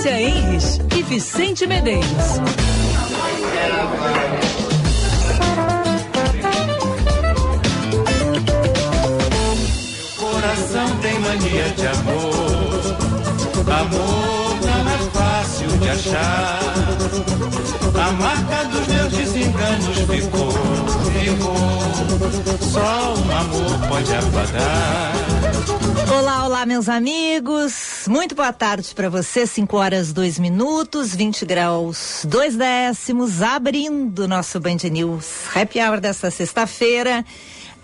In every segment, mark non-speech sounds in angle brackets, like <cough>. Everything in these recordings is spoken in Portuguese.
Cássia Henrich e Vicente Medeiros. Coração tem mania de amor, amor não é fácil de achar. A marca dos meus desenganos ficou, ficou. Só um amor pode apagar. Olá, olá, meus amigos. Muito boa tarde para você. 5 horas 2 minutos, 20 graus 2 décimos, abrindo nosso Band News Happy Hour desta sexta-feira,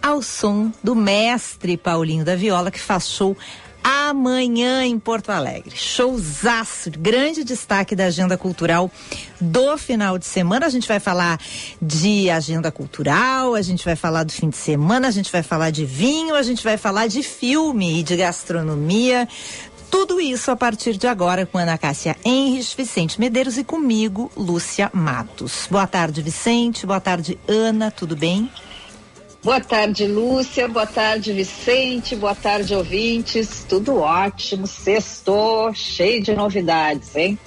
ao som do mestre Paulinho da Viola, que faz show amanhã em Porto Alegre. Showzaço, grande destaque da agenda cultural do final de semana. A gente vai falar de agenda cultural, a gente vai falar do fim de semana, a gente vai falar de vinho, a gente vai falar de filme e de gastronomia. Tudo isso a partir de agora com Ana Cássia Henrich, Vicente Medeiros e comigo, Lúcia Matos. Boa tarde, Vicente. Boa tarde, Ana. Tudo bem? Boa tarde, Lúcia. Boa tarde, Vicente. Boa tarde, ouvintes. Tudo ótimo. Sextou, cheio de novidades, hein?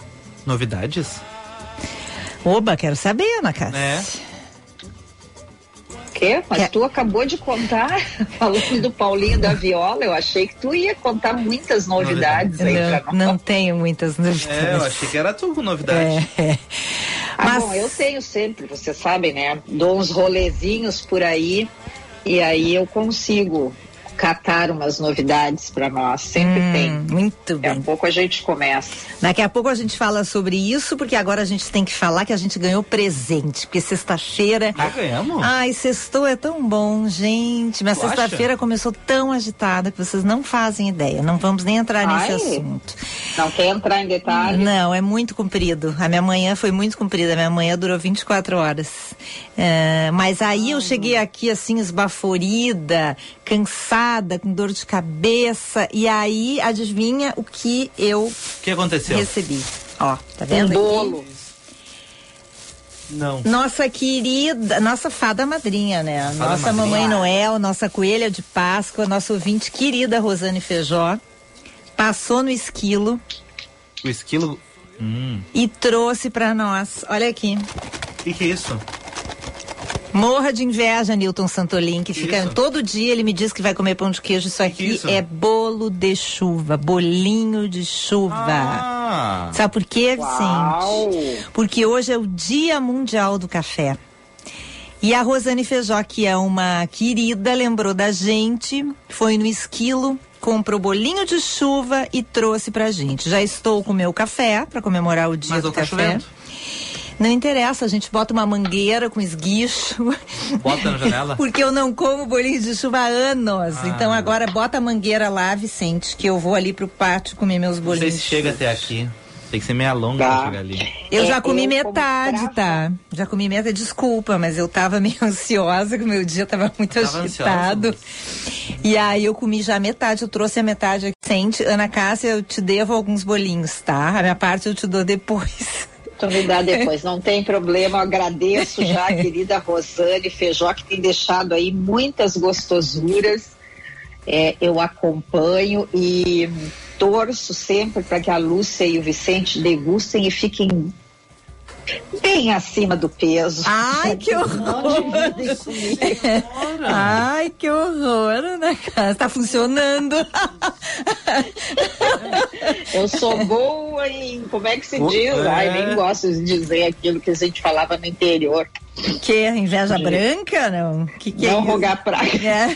Novidades? Oba, quero saber, Ana Cássia. É. Quê? Mas Quer- tu acabou de contar, <laughs> falando do Paulinho da Viola, eu achei que tu ia contar muitas novidades aí pra Não, nós. não tenho muitas novidades. É, eu achei que era tu com novidade. É. Ah, Mas- bom, eu tenho sempre, vocês sabem, né? Dou uns rolezinhos por aí e aí eu consigo catar umas novidades pra nós. Sempre Hum, tem. Muito Daqui a bem. pouco a gente começa. Daqui a pouco a gente fala sobre isso, porque agora a gente tem que falar que a gente ganhou presente. Porque sexta-feira. Ah, ganhamos? Ai, sextou é tão bom, gente. Mas sexta-feira começou tão agitada que vocês não fazem ideia. Não vamos nem entrar nesse Ai. assunto. Não quer entrar em detalhes? Não, é muito comprido. A minha manhã foi muito comprida. A minha manhã durou 24 horas. É, mas aí eu cheguei aqui assim, esbaforida, cansada, com dor de cabeça. E aí, adivinha o que eu que aconteceu? recebi? Ó, tá Um vendo? aqui? bolo. Não. Nossa querida, nossa fada madrinha, né? Fada nossa madrinha. mamãe Noel, nossa coelha de Páscoa, nossa ouvinte querida Rosane Feijó, passou no esquilo O esquilo. Hum. e trouxe pra nós. Olha aqui. O que, que é isso? Morra de inveja, Newton Santolin, que fica Isso. todo dia ele me diz que vai comer pão de queijo. Isso aqui isso? é bolo de chuva, bolinho de chuva. Ah! Sabe por quê, Uau! Vicente? Porque hoje é o Dia Mundial do Café. E a Rosane Feijó, que é uma querida, lembrou da gente, foi no esquilo, comprou bolinho de chuva e trouxe pra gente. Já estou com o meu café para comemorar o dia Mas do não tá café. chovendo. Não interessa, a gente bota uma mangueira com esguicho. Bota na janela. <laughs> Porque eu não como bolinho de chuva há anos. Ah. Então agora bota a mangueira lá, Vicente, que eu vou ali pro pátio comer meus Não bolinhos. sei se chega até aqui. Tem que ser meia longa Tá. pra chegar ali. Eu É, já comi eu metade, tá? Já comi metade, desculpa, mas eu tava <laughs> meio ansiosa, que o meu dia tava muito Tava agitado. E aí eu comi já metade, eu trouxe a metade aqui. Sente, Ana Cássia, eu te devo alguns bolinhos, tá? A minha parte eu te dou depois. <laughs> Tu me dá depois, não tem problema. Eu agradeço já a <laughs> querida Rosane Feijó, que tem deixado aí muitas gostosuras. É, eu acompanho e torço sempre para que a Lúcia e o Vicente degustem e fiquem bem acima do peso. Ai, que horror! Ai, que horror, Ana Cássia. Tá funcionando. Eu sou boa em, como é que se diz? é. Ai, nem gosto de dizer aquilo que a gente falava no interior. que? Inveja branca? Não. Que que é não isso? rogar praga.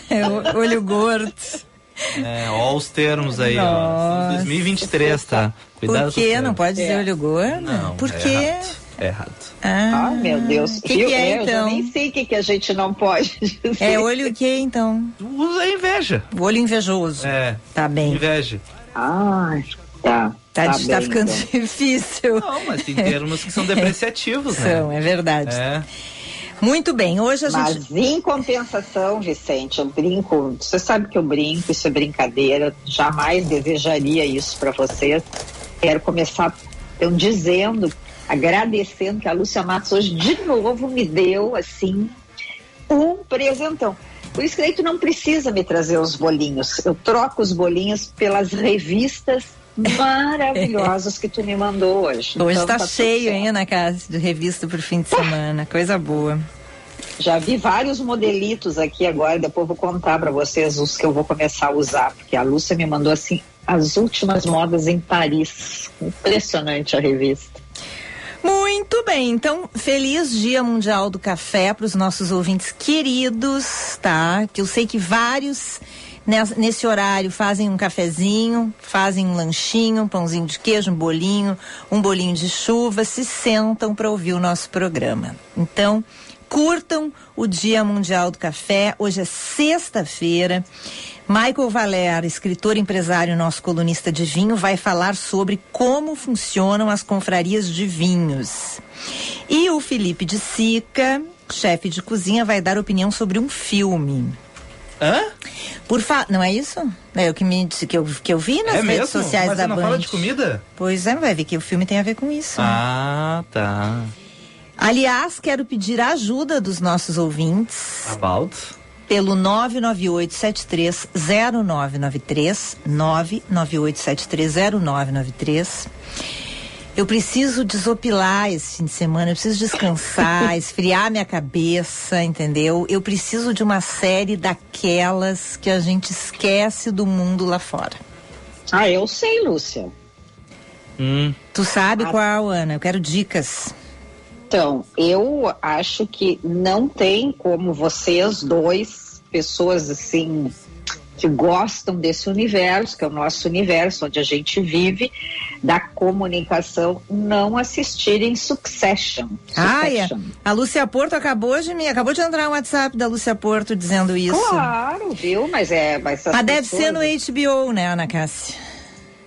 É, olho gordo. É, ó os termos aí, ó. Nossa. 2023, tá? Cuidado Por quê? Não pode dizer É. olho gordo? Não, Por é quê? errado. É errado. Ah, Ai, meu Deus. O que, que é, Eu então? nem sei o que, que a gente não pode <laughs> dizer. É olho o que, então? Usa inveja. O olho invejoso. É. Tá bem. Inveja. Ai, tá. Tá, tá, bem, ficando então. difícil. Não, mas tem termos que são depreciativos, né? São, é verdade. É. Muito bem, hoje a gente. Mas em compensação, Vicente, eu brinco, você sabe que eu brinco, isso é brincadeira, jamais desejaria isso para vocês. Quero começar então, dizendo, agradecendo que a Lúcia Matos hoje de novo me deu assim um presentão. Por isso que aí tu não precisa me trazer os bolinhos. Eu troco os bolinhos pelas revistas maravilhosas que tu me mandou hoje. Hoje Então, tá, tudo cheio, hein, Ana Cássia, de revista pro fim de semana. Coisa boa. Já vi vários modelitos aqui agora, depois eu vou contar para vocês os que eu vou começar a usar, porque a Lúcia me mandou assim as últimas modas em Paris. Impressionante a revista. Muito bem, então feliz Dia Mundial do Café para os nossos ouvintes queridos, tá? Que eu sei que vários nes- nesse horário fazem um cafezinho, fazem um lanchinho, um pãozinho de queijo, um bolinho, um bolinho de chuva, se sentam para ouvir o nosso programa. Então, curtam o Dia Mundial do Café. Hoje é sexta-feira. Michael Valera, escritor, empresário, nosso colunista de vinho, vai falar sobre como funcionam as confrarias de vinhos. E o Felipe de Sica, chefe de cozinha, vai dar opinião sobre um filme. Hã? Por fa... Não é isso? É o que, me, disse- que, eu, que eu vi nas é redes mesmo? sociais Mas da você não Band. fala de comida? Pois é, vai ver que o filme tem a ver com isso. Ah, tá. Aliás, quero pedir a ajuda dos nossos ouvintes About. Pelo 998730993, 998730993. Eu preciso desopilar esse fim de semana, eu preciso descansar, <laughs> esfriar minha cabeça, entendeu? Eu preciso de uma série daquelas que a gente esquece do mundo lá fora. Ah, eu sei, Lúcia. Hum. Tu sabe Ah. qual, Ana? Eu quero dicas. Então, eu acho que não tem como vocês dois, pessoas assim, que gostam desse universo, que é o nosso universo, onde a gente vive, da comunicação, não assistirem Succession. Ah, é. A Lúcia Porto acabou de me, acabou de entrar um WhatsApp da Lúcia Porto dizendo isso. Claro, viu? Mas é. Mas, Mas deve pessoas- ser no HBO, né, Ana Cássia?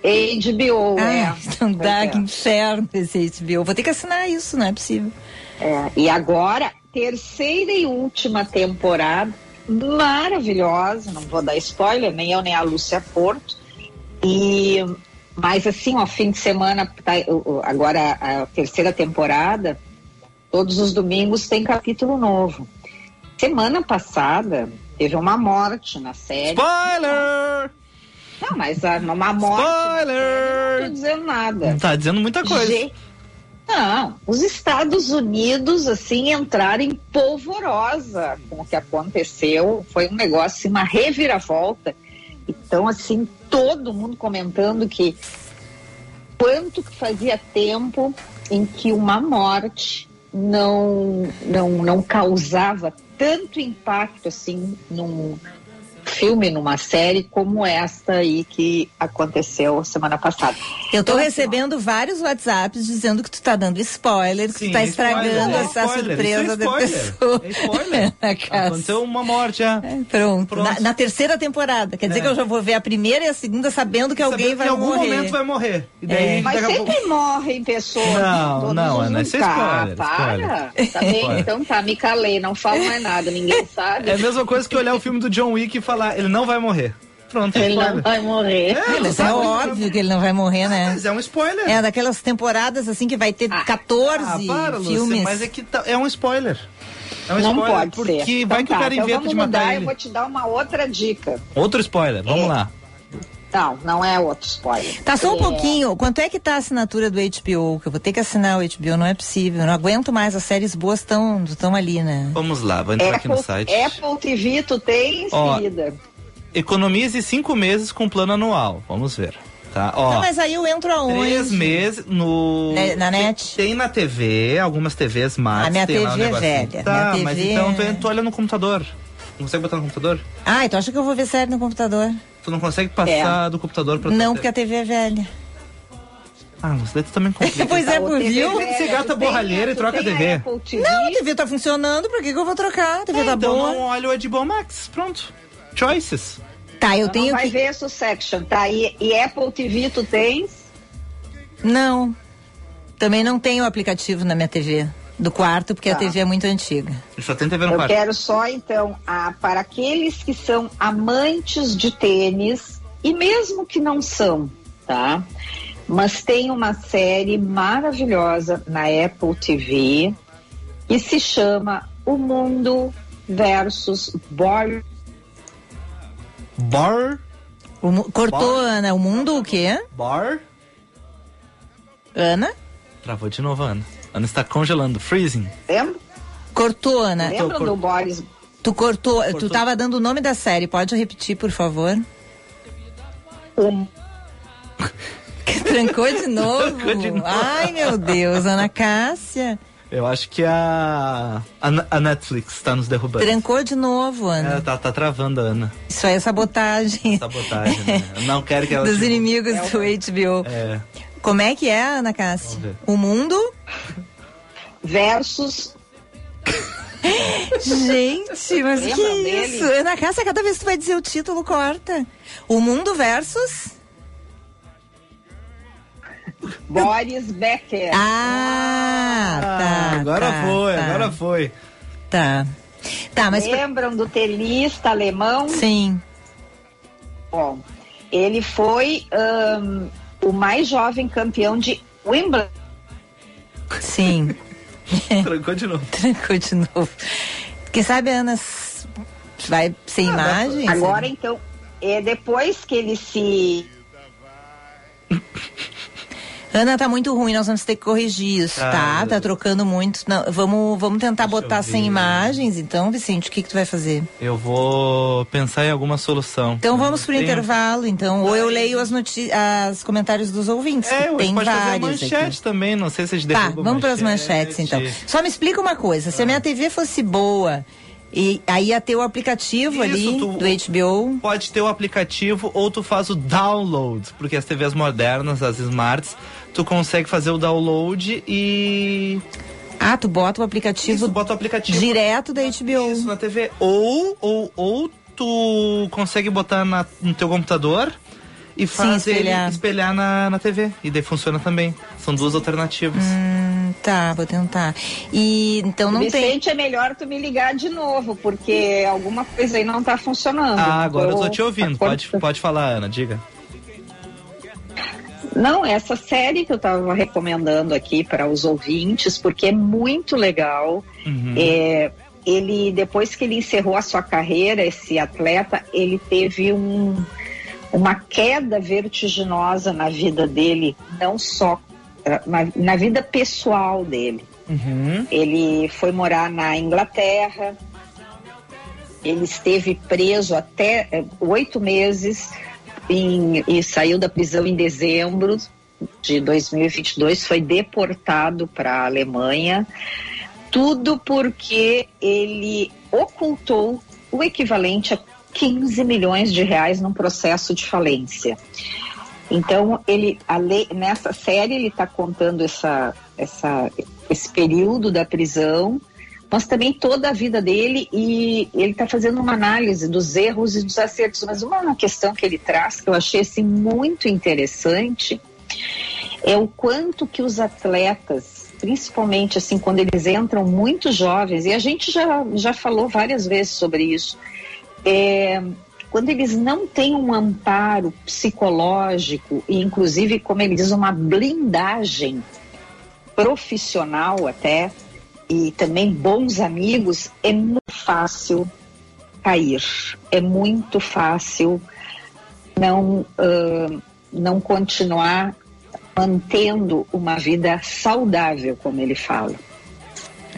HBO, é. Ah, então dá Pois que é. inferno esse HBO. Vou ter que assinar isso, não é possível. É, e agora, terceira e última temporada, maravilhosa, não vou dar spoiler, nem eu nem a Lúcia Porto. E, mas assim, ó, fim de semana, tá, agora a terceira temporada, todos os domingos tem capítulo novo. Semana passada teve uma morte na série. Spoiler! Não, mas a- uma morte. Spoiler! Não tô dizendo nada. Tá dizendo muita coisa. Ge- Não, os Estados Unidos, assim, entraram em polvorosa com o que aconteceu. Foi um negócio, assim, uma reviravolta. Então, assim, todo mundo comentando que quanto que fazia tempo em que uma morte não, não, não causava tanto impacto, assim, num filme, numa série, como esta aí que aconteceu semana passada. Eu tô Então, assim, recebendo vários WhatsApps dizendo que tu tá dando spoiler, que Sim, tu tá é estragando spoiler, é essa spoiler, surpresa isso é da spoiler, pessoa. <laughs> É spoiler. Aconteceu uma morte já. É, Pronto, Pronto. Na, na terceira temporada. Quer dizer É. que eu já vou ver a primeira e a segunda sabendo que alguém Sabendo vai que em algum morrer. momento vai morrer. E daí, É. Mas a pouco- sempre morrem pessoas. Não, não, Ana, isso é spoiler, Ah, spoiler. para. Tá bem? Spoiler. Então tá, me calei, não falo mais nada, ninguém sabe. É a mesma coisa que olhar o filme do John Wick e falar, ele não vai morrer. Pronto, Ele não spoiler. vai morrer. É, Mas é óbvio que ele não vai morrer, né? Mas é um spoiler. É daquelas temporadas assim que vai ter Ah, 14 Ah, para, Lúcia, filmes. mas é que tá- é um spoiler. É um Não spoiler, pode porque ser. vai Então que o tá, cara então inventa de matar mudar, ele. Eu vou te dar uma outra dica. Outro spoiler, vamos É. lá. Não, não é outro spoiler. Tá só um É, pouquinho. Quanto é que tá a assinatura do HBO? Que eu vou ter que assinar o HBO, não é possível. Eu não aguento mais, as séries boas estão estão ali, né? Vamos lá, vou entrar aqui no Apple, site. Apple TV tu tens, Ó, querida? Economize cinco meses com plano anual. Vamos ver. Tá? Ó, Não, mas aí eu entro aonde? três meses no. Na- na net? Tem na TV, algumas TVs Max. A minha tem lá um TV é velha, Tá, minha mas TV então é- tu, tu olha no computador. Não consegue botar no computador? Ah, então acha que eu vou ver série no computador? Tu não consegue passar do computador pra Não, porque a TV é velha. Ah, mas daí tu também complica. <laughs> Pois é, Tá, por TV viu? Que você tem- borralheira e troca a TV? Não, a TV tá funcionando, por que, que eu vou trocar? A TV tá então boa. não olha o HBO Max. Pronto. Choices. Tá, eu Então tenho não vai que. ver Succession, tá? E, e Apple TV tu tens? Não. Também não tenho o aplicativo na minha TV do quarto, porque a Tá. TV é muito antiga. Ele só tem TV no Eu quarto. quero só, então, a, para aqueles que são amantes de tênis, e mesmo que não são, tá? Mas tem uma série maravilhosa na Apple TV que se chama O Mundo versus Board. Bar. O cortou, Bar. Ana. O mundo o quê? Bar. Ana? Travou de novo, Ana. Ana está congelando. Freezing. Lembra? Cortou, Ana. Lembram cor- do Boris? Tu cortou, tu Cortou. tava dando o nome da série. Pode repetir, por favor? Um, Trancou de <laughs> novo. Trancou de novo. Ai, meu Deus, Ana Cássia. Eu acho que a, a, a Netflix está nos derrubando. Trancou de novo, Ana. Ela tá, tá travando a Ana. Isso aí é sabotagem. Sabotagem, né? Eu Não quero que ela. Dos te- inimigos do HBO. É. Como é que é, Ana Cássia? O mundo? versus Gente, mas que Lembram dele? isso? Ana Cássia, cada vez que tu vai dizer o título, corta. O mundo versus. Boris Becker. Ah, tá. Ah, agora tá, foi, tá, agora foi. Tá. Tá, mas. Lembram do tenista alemão? Sim. Bom, ele foi ahn, o mais jovem campeão de Wimbledon. Sim. <laughs> Trancou de novo. Trancou de novo. Porque sabe, Ana, vai sem imagens? Agora, então, é depois que ele se Ana, tá muito ruim, nós vamos ter que corrigir isso, Tá. tá? Tá trocando muito. Não, vamos, vamos tentar botar sem imagens, então, Vicente, o que que tu vai fazer? Eu vou pensar em alguma solução. Então vamos pro Tem- intervalo, então. Ou eu leio as noti as comentários dos ouvintes. É, que tem pode fazer vários manchete aqui. também, não sei se gente Tá, vamos para as manchetes então. Só me explica uma coisa: se a minha TV fosse boa, e aí ia ter o aplicativo Isso, ali tu- do HBO. Pode ter o aplicativo ou tu faz o download, porque as TVs modernas, as smarts, tu consegue fazer o download e Ah, tu bota o aplicativo Isso, bota o aplicativo. direto da HBO. isso na TV. Ou, ou, ou tu consegue botar na, no teu computador e fazer ele espelhar. espelhar na, na TV. E daí funciona também. São duas alternativas. Hum, tá, vou tentar. E então não tem. Vicente, é melhor tu me ligar de novo, porque alguma coisa aí não tá funcionando. Ah, agora eu tô te Tô- ouvindo. tá Pode, pode falar, Ana, diga. Não, essa série que eu estava recomendando aqui para os ouvintes, porque é muito legal. Uhum. É, ele, depois que ele encerrou a sua carreira, esse atleta, ele teve um, uma queda vertiginosa na vida dele, não só eh, na, na vida pessoal dele. Uhum. Ele foi morar na Inglaterra. Ele esteve preso até eh, oito meses em- e saiu da prisão em dezembro de 2022. Foi deportado para a Alemanha. Tudo porque ele ocultou o equivalente a 15 milhões de reais num processo de falência. Então, ele, lei- nessa série, ele está contando essa, essa, esse período da prisão, mas também toda a vida dele e ele está fazendo uma análise dos erros e dos acertos. Mas uma questão que ele traz que eu achei assim, muito interessante é o quanto que os atletas, principalmente assim quando eles entram muito jovens, e a gente já, já falou várias vezes sobre isso, é, quando eles não têm um amparo psicológico e inclusive, como ele diz, uma blindagem profissional até, e também bons amigos, é muito fácil cair. É muito fácil não, ah, não continuar mantendo uma vida saudável, como ele fala.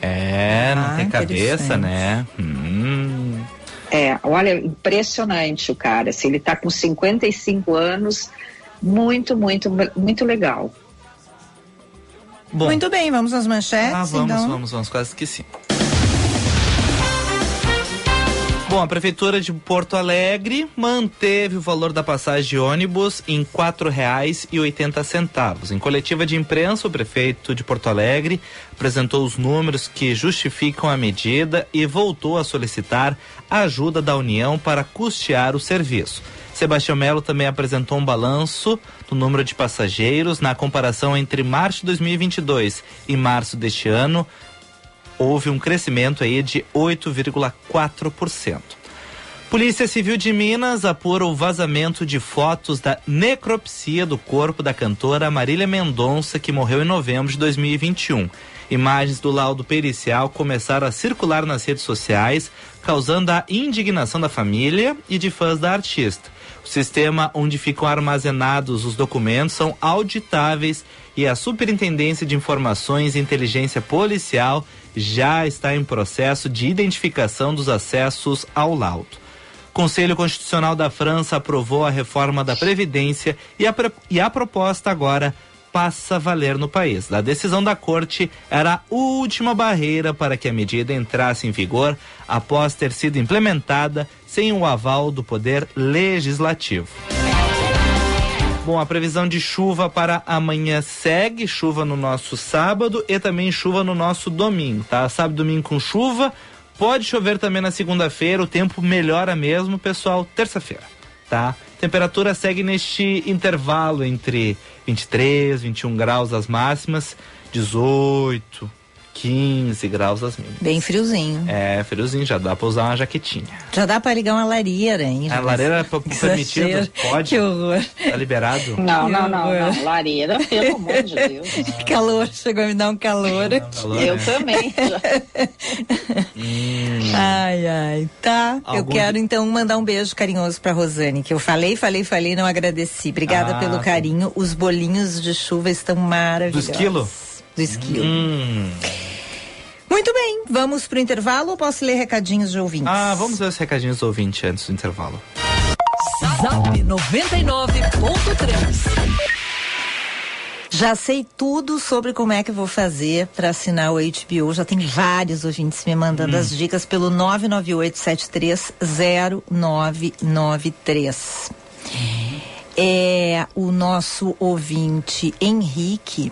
É, não Ah, tem cabeça, né? Hum. É, olha, impressionante o cara. Se ele está com 55 anos, muito, muito, muito legal. Bom, Muito bem, vamos às manchetes, ah, vamos, então. vamos, vamos, quase esqueci. Bom, a Prefeitura de Porto Alegre manteve o valor da passagem de ônibus em R$ 4,80. Em coletiva de imprensa, o prefeito de Porto Alegre apresentou os números que justificam a medida e voltou a solicitar a ajuda da União para custear o serviço. Sebastião Melo também apresentou um balanço do número de passageiros na comparação entre março de 2022 e março deste ano, houve um crescimento aí de 8,4%. Polícia Civil de Minas apura o vazamento de fotos da necropsia do corpo da cantora Marília Mendonça, que morreu em novembro de 2021. Imagens do laudo pericial começaram a circular nas redes sociais, causando a indignação da família e de fãs da artista. O sistema onde ficam armazenados os documentos são auditáveis e a Superintendência de Informações e Inteligência Policial já está em processo de identificação dos acessos ao laudo. O Conselho Constitucional da França aprovou a reforma da Previdência e a, e a proposta agora passa a valer no país. A decisão da corte era a última barreira para que a medida entrasse em vigor após ter sido implementada sem o aval do Poder Legislativo. Bom, a previsão de chuva para amanhã segue, chuva no nosso sábado e também chuva no nosso domingo, tá? Sábado domingo com chuva, pode chover também na segunda-feira, o tempo melhora mesmo, pessoal, terça-feira, tá? Temperatura segue neste intervalo entre 23, 21 graus as máximas, 18, 15 graus as mínimas. Bem friozinho. É, friozinho, já dá pra usar uma jaquetinha. Já dá pra ligar uma lareira, hein? A lareira é permitida? Pode? Que horror. Tá liberado? Não, não, não, não. Lareira, pelo <laughs> amor de Deus. Ah. calor, chegou a me dar um calor. calor eu né? também. <laughs> hum. Ai, ai. Tá. Algum... Eu quero então mandar um beijo carinhoso pra Rosane, que eu falei, falei, falei, não agradeci. Obrigada ah, pelo carinho. Os bolinhos de chuva estão maravilhosos. Do esquilo? Do esquilo. Hum. Muito bem, vamos pro intervalo ou posso ler recadinhos de ouvintes? Ah, vamos ler os recadinhos de ouvintes antes do intervalo. Zap 99.3 já sei tudo sobre como é que eu vou fazer para assinar o HBO. Já tem vários ouvintes me mandando hum. as dicas pelo 998730993. É o nosso ouvinte Henrique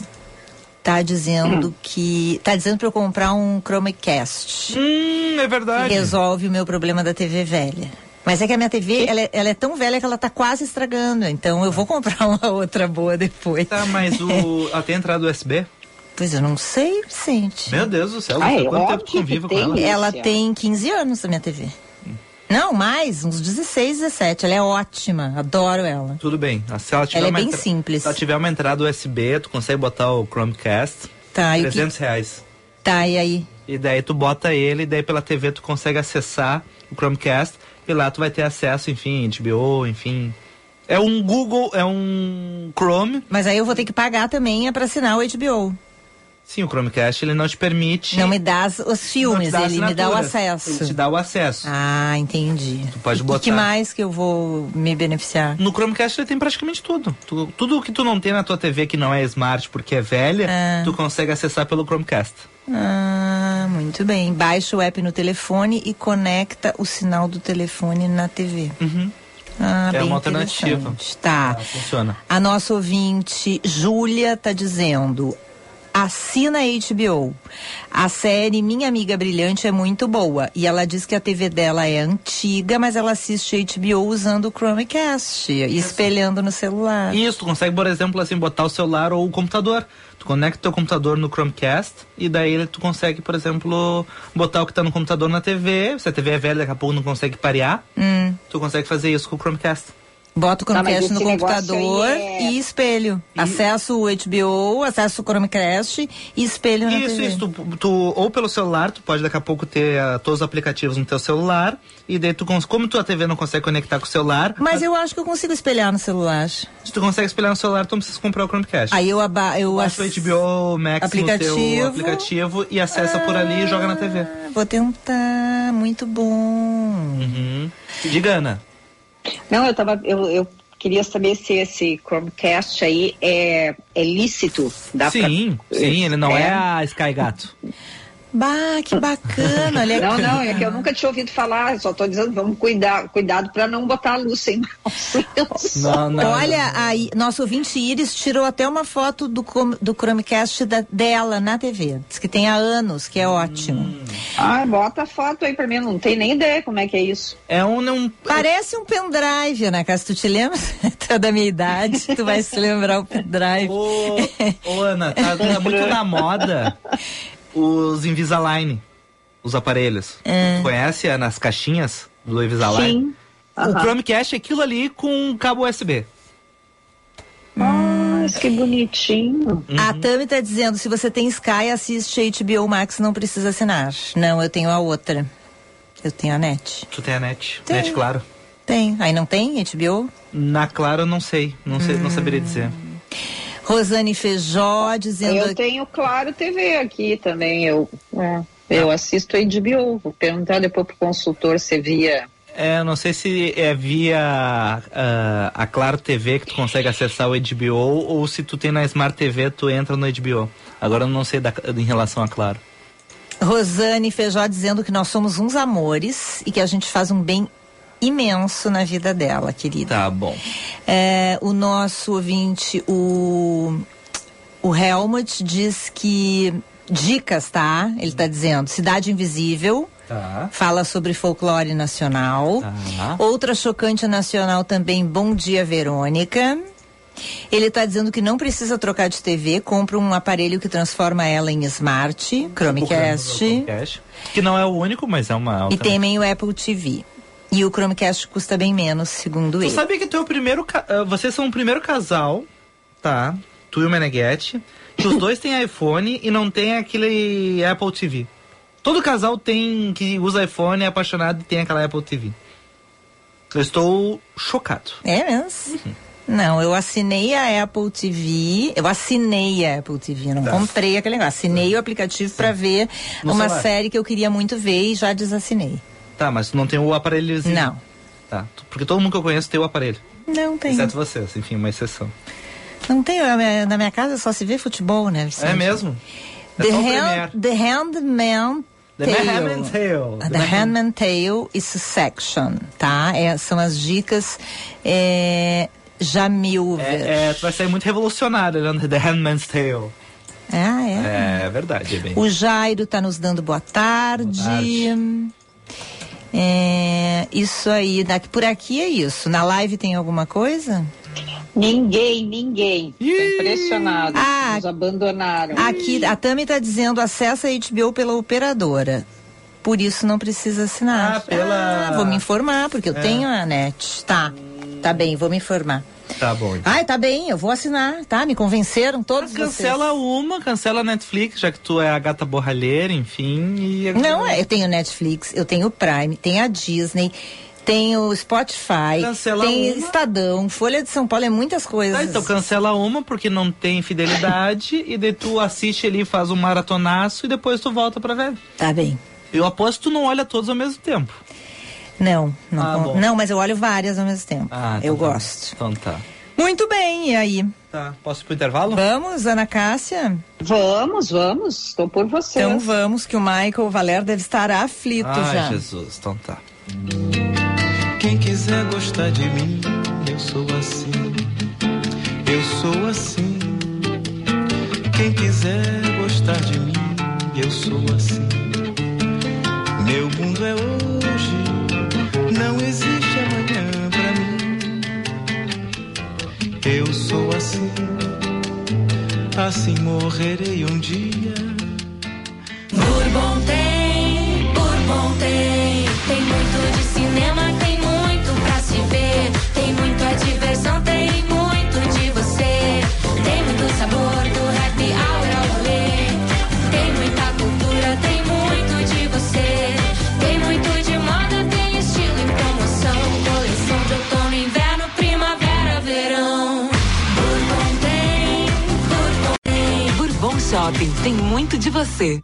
tá dizendo hum. que. tá dizendo para eu comprar um Chromecast. Hum, é verdade. Que resolve o meu problema da TV velha. Mas é que a minha TV, ela é, ela é, tão velha que ela tá quase estragando. Então eu vou comprar uma outra boa depois. Tá, mas o. ela tem entrada USB? Pois eu não sei, Vicente. Meu Deus do céu, Ai, quanto tempo convive com ela? Ela tem 15 anos, a minha TV. Não, mais, uns 16, 17. Ela é ótima, adoro ela. Bem, bem. Se ela, tiver ela é bem entra... simples. Se ela tiver uma entrada USB, tu consegue botar o Chromecast. Tá, 300 que... reais. Tá, e aí? E daí tu bota ele, e daí pela TV tu consegue acessar o Chromecast. E lá tu vai ter acesso, enfim, HBO, enfim. É um Google, é um Chrome. Mas aí eu vou ter que pagar também é pra assinar o HBO. Sim, o Chromecast ele não te permite. Não me dá os filmes, ele me dá o acesso. Ele te dá o acesso. Ah, entendi. Tu pode botar. E que mais que eu vou me beneficiar? No Chromecast ele tem praticamente tudo. Tu, tudo que tu não tem na tua TV que não é smart porque é velha, ah. tu consegue acessar pelo Chromecast. Ah, muito bem. Baixa o app no telefone e conecta o sinal do telefone na TV. Uhum. Ah, é uma alternativa. Tá. Ah, funciona. A nossa ouvinte, Júlia, está dizendo: assina HBO. A série Minha Amiga Brilhante é muito boa. E ela diz que a TV dela é antiga, mas ela assiste HBO usando o Chromecast, espelhando no celular. Isso, tu consegue, por exemplo, assim, botar o celular ou o computador. Tu conecta o teu computador no Chromecast e daí tu consegue, por exemplo, botar o que está no computador na TV. Se a TV é velha, daqui a pouco não consegue parear. Hum. Tu consegue fazer isso com o Chromecast. Bota o Chromecast tá, no computador é... e espelho. E... Acesso o HBO, acesso o Chromecast e espelho na isso, TV. Isso, tu, tu, ou pelo celular, tu pode daqui a pouco ter uh, todos os aplicativos no teu celular e daí tu, como tua TV não consegue conectar com o celular... Mas eu acho que eu consigo espelhar no celular. Se tu consegue espelhar no celular, tu não precisa comprar o Chromecast. Aí eu... Aba eu Baixa o HBO Max aplicativo. no teu aplicativo e acessa ah, por ali e joga na TV. Ah, vou tentar, muito bom. Uhum. Diga, Ana. Não, eu tava. Eu, eu Queria saber se esse Chromecast aí é, é lícito. Dá sim, pra... sim, ele não é, é a Sky Gato. Bah, que bacana, olha Não, não, é que eu nunca tinha ouvido falar, só estou dizendo, vamos cuidar, cuidado para não botar a luz sem não, não, Olha, aí, nosso ouvinte Iris tirou até uma foto do, do Chromecast da, dela na TV. Diz que tem há anos, que é ótimo. Hum. Ah, bota a foto aí para mim, não tem nem ideia como é que é isso. É um. Não... Parece um pendrive, né, Cássio? Tu te lembra? <laughs> tu é da minha idade, tu vai se lembrar o pendrive. Ô, ô Ana, tá, tá muito na moda <laughs> os Invisalign, os aparelhos. É. Conhece nas caixinhas do Invisalign? Sim. O Chromecast é aquilo ali com cabo USB. Ah, Mas que bonitinho. A Tami tá dizendo, se você tem Sky, assiste HBO Max, não precisa assinar. Não, eu tenho a outra. Eu tenho a net. Tu tem a net? Tem. Net, claro. Tem. Aí não tem HBO? Na Claro eu não sei. Não sei, não saberia dizer. Rosane Feijó dizendo. Eu tenho Claro TV aqui também. Eu, é, eu assisto a HBO. Vou perguntar depois pro consultor se via. É, não sei se é via ah, a Claro TV que tu consegue acessar o HBO ou se tu tem na Smart TV tu entra no HBO. Agora eu não sei da- em relação a Claro. Rosane Feijó dizendo que nós somos uns amores e que a gente faz um bem imenso na vida dela, querida. Tá bom. É, o nosso ouvinte, o, o Helmut, diz que. Dicas, tá? Ele tá dizendo Cidade Invisível. Tá. Fala sobre folclore nacional. Tá. Outra chocante nacional também, Bom Dia Verônica. Ele está dizendo que não precisa trocar de TV, compra um aparelho que transforma ela em Smart, Chromecast. Chromecast, Que não é o único, mas é uma E também o Apple TV. E o Chromecast custa bem menos, segundo Tu ele. sabia que tu é o primeiro. ca- ah, vocês são o primeiro casal, tá? Tu e o Meneghetti. Que os <laughs> dois têm iPhone e não tem aquele Apple TV. Todo casal tem que usa iPhone, é apaixonado e tem aquela Apple TV. Eu estou chocado. É mesmo? Não, eu assinei a Apple TV. Eu assinei a Apple TV, não Tá. comprei aquele negócio. Assinei o aplicativo para ver No uma celular. série que eu queria muito ver e já desassinei. Tá, mas tu não tem o aparelhozinho. Não. Tá. Porque todo mundo que eu conheço tem o aparelho. Não tem. Exceto vocês, enfim, uma exceção. Não tem. Na minha, casa só se vê futebol, né? Vicente? É mesmo? É The, hand, the Handman The. Handmaid's Tale. The Handman Tale e Succession, tá? É, são as dicas é, Jamil. É, é, tu vai sair muito revolucionário olhando The Handmaid's Tale. Ah, é. É verdade, é bem. O Jairo tá nos dando boa tarde. Boa tarde. É, isso aí, daqui por aqui é isso. Na live tem alguma coisa? Ninguém, ninguém. Tô Ih! impressionado. Ah. Nos abandonaram. Aqui, a Tami tá dizendo acessa a HBO pela operadora. Por isso não precisa assinar. Ah, pela- Ah, vou me informar, porque eu É. tenho a net. Tá, tá bem, vou me informar. Tá bom. então. Ai, tá bem, eu vou assinar, tá? Me convenceram todos Cancela uma, cancela a Netflix, já que tu é a gata borralheira, enfim. Vocês. Não, eu tenho Netflix, eu tenho Prime, tem a Disney, tenho Spotify, Cancela tem uma. Estadão, Folha de São Paulo, é muitas coisas. Tá, então cancela uma porque não tem fidelidade e daí tu assiste ali, faz um maratonaço e depois tu volta pra ver. Tá bem. Eu aposto que tu não olha todos ao mesmo tempo. Não, não, Ah, não, mas eu olho várias ao mesmo tempo. Ah, eu então tá. gosto. Então tá. Muito bem, e aí? Tá. Posso ir pro intervalo? Vamos, Ana Cássia? Vamos, vamos. Estou por vocês. Então vamos, que o Michael Valer deve estar aflito Ai, já. Jesus, então tá. Quem quiser gostar de mim, eu sou assim. Eu sou assim. Quem quiser gostar de mim, eu sou assim. Meu mundo é hoje, não existe amanhã pra mim. Eu sou assim. Assim morrerei um dia. Bourbon tem, Bourbon tem. Tem muito de cinema, tem Shopping tem muito de você.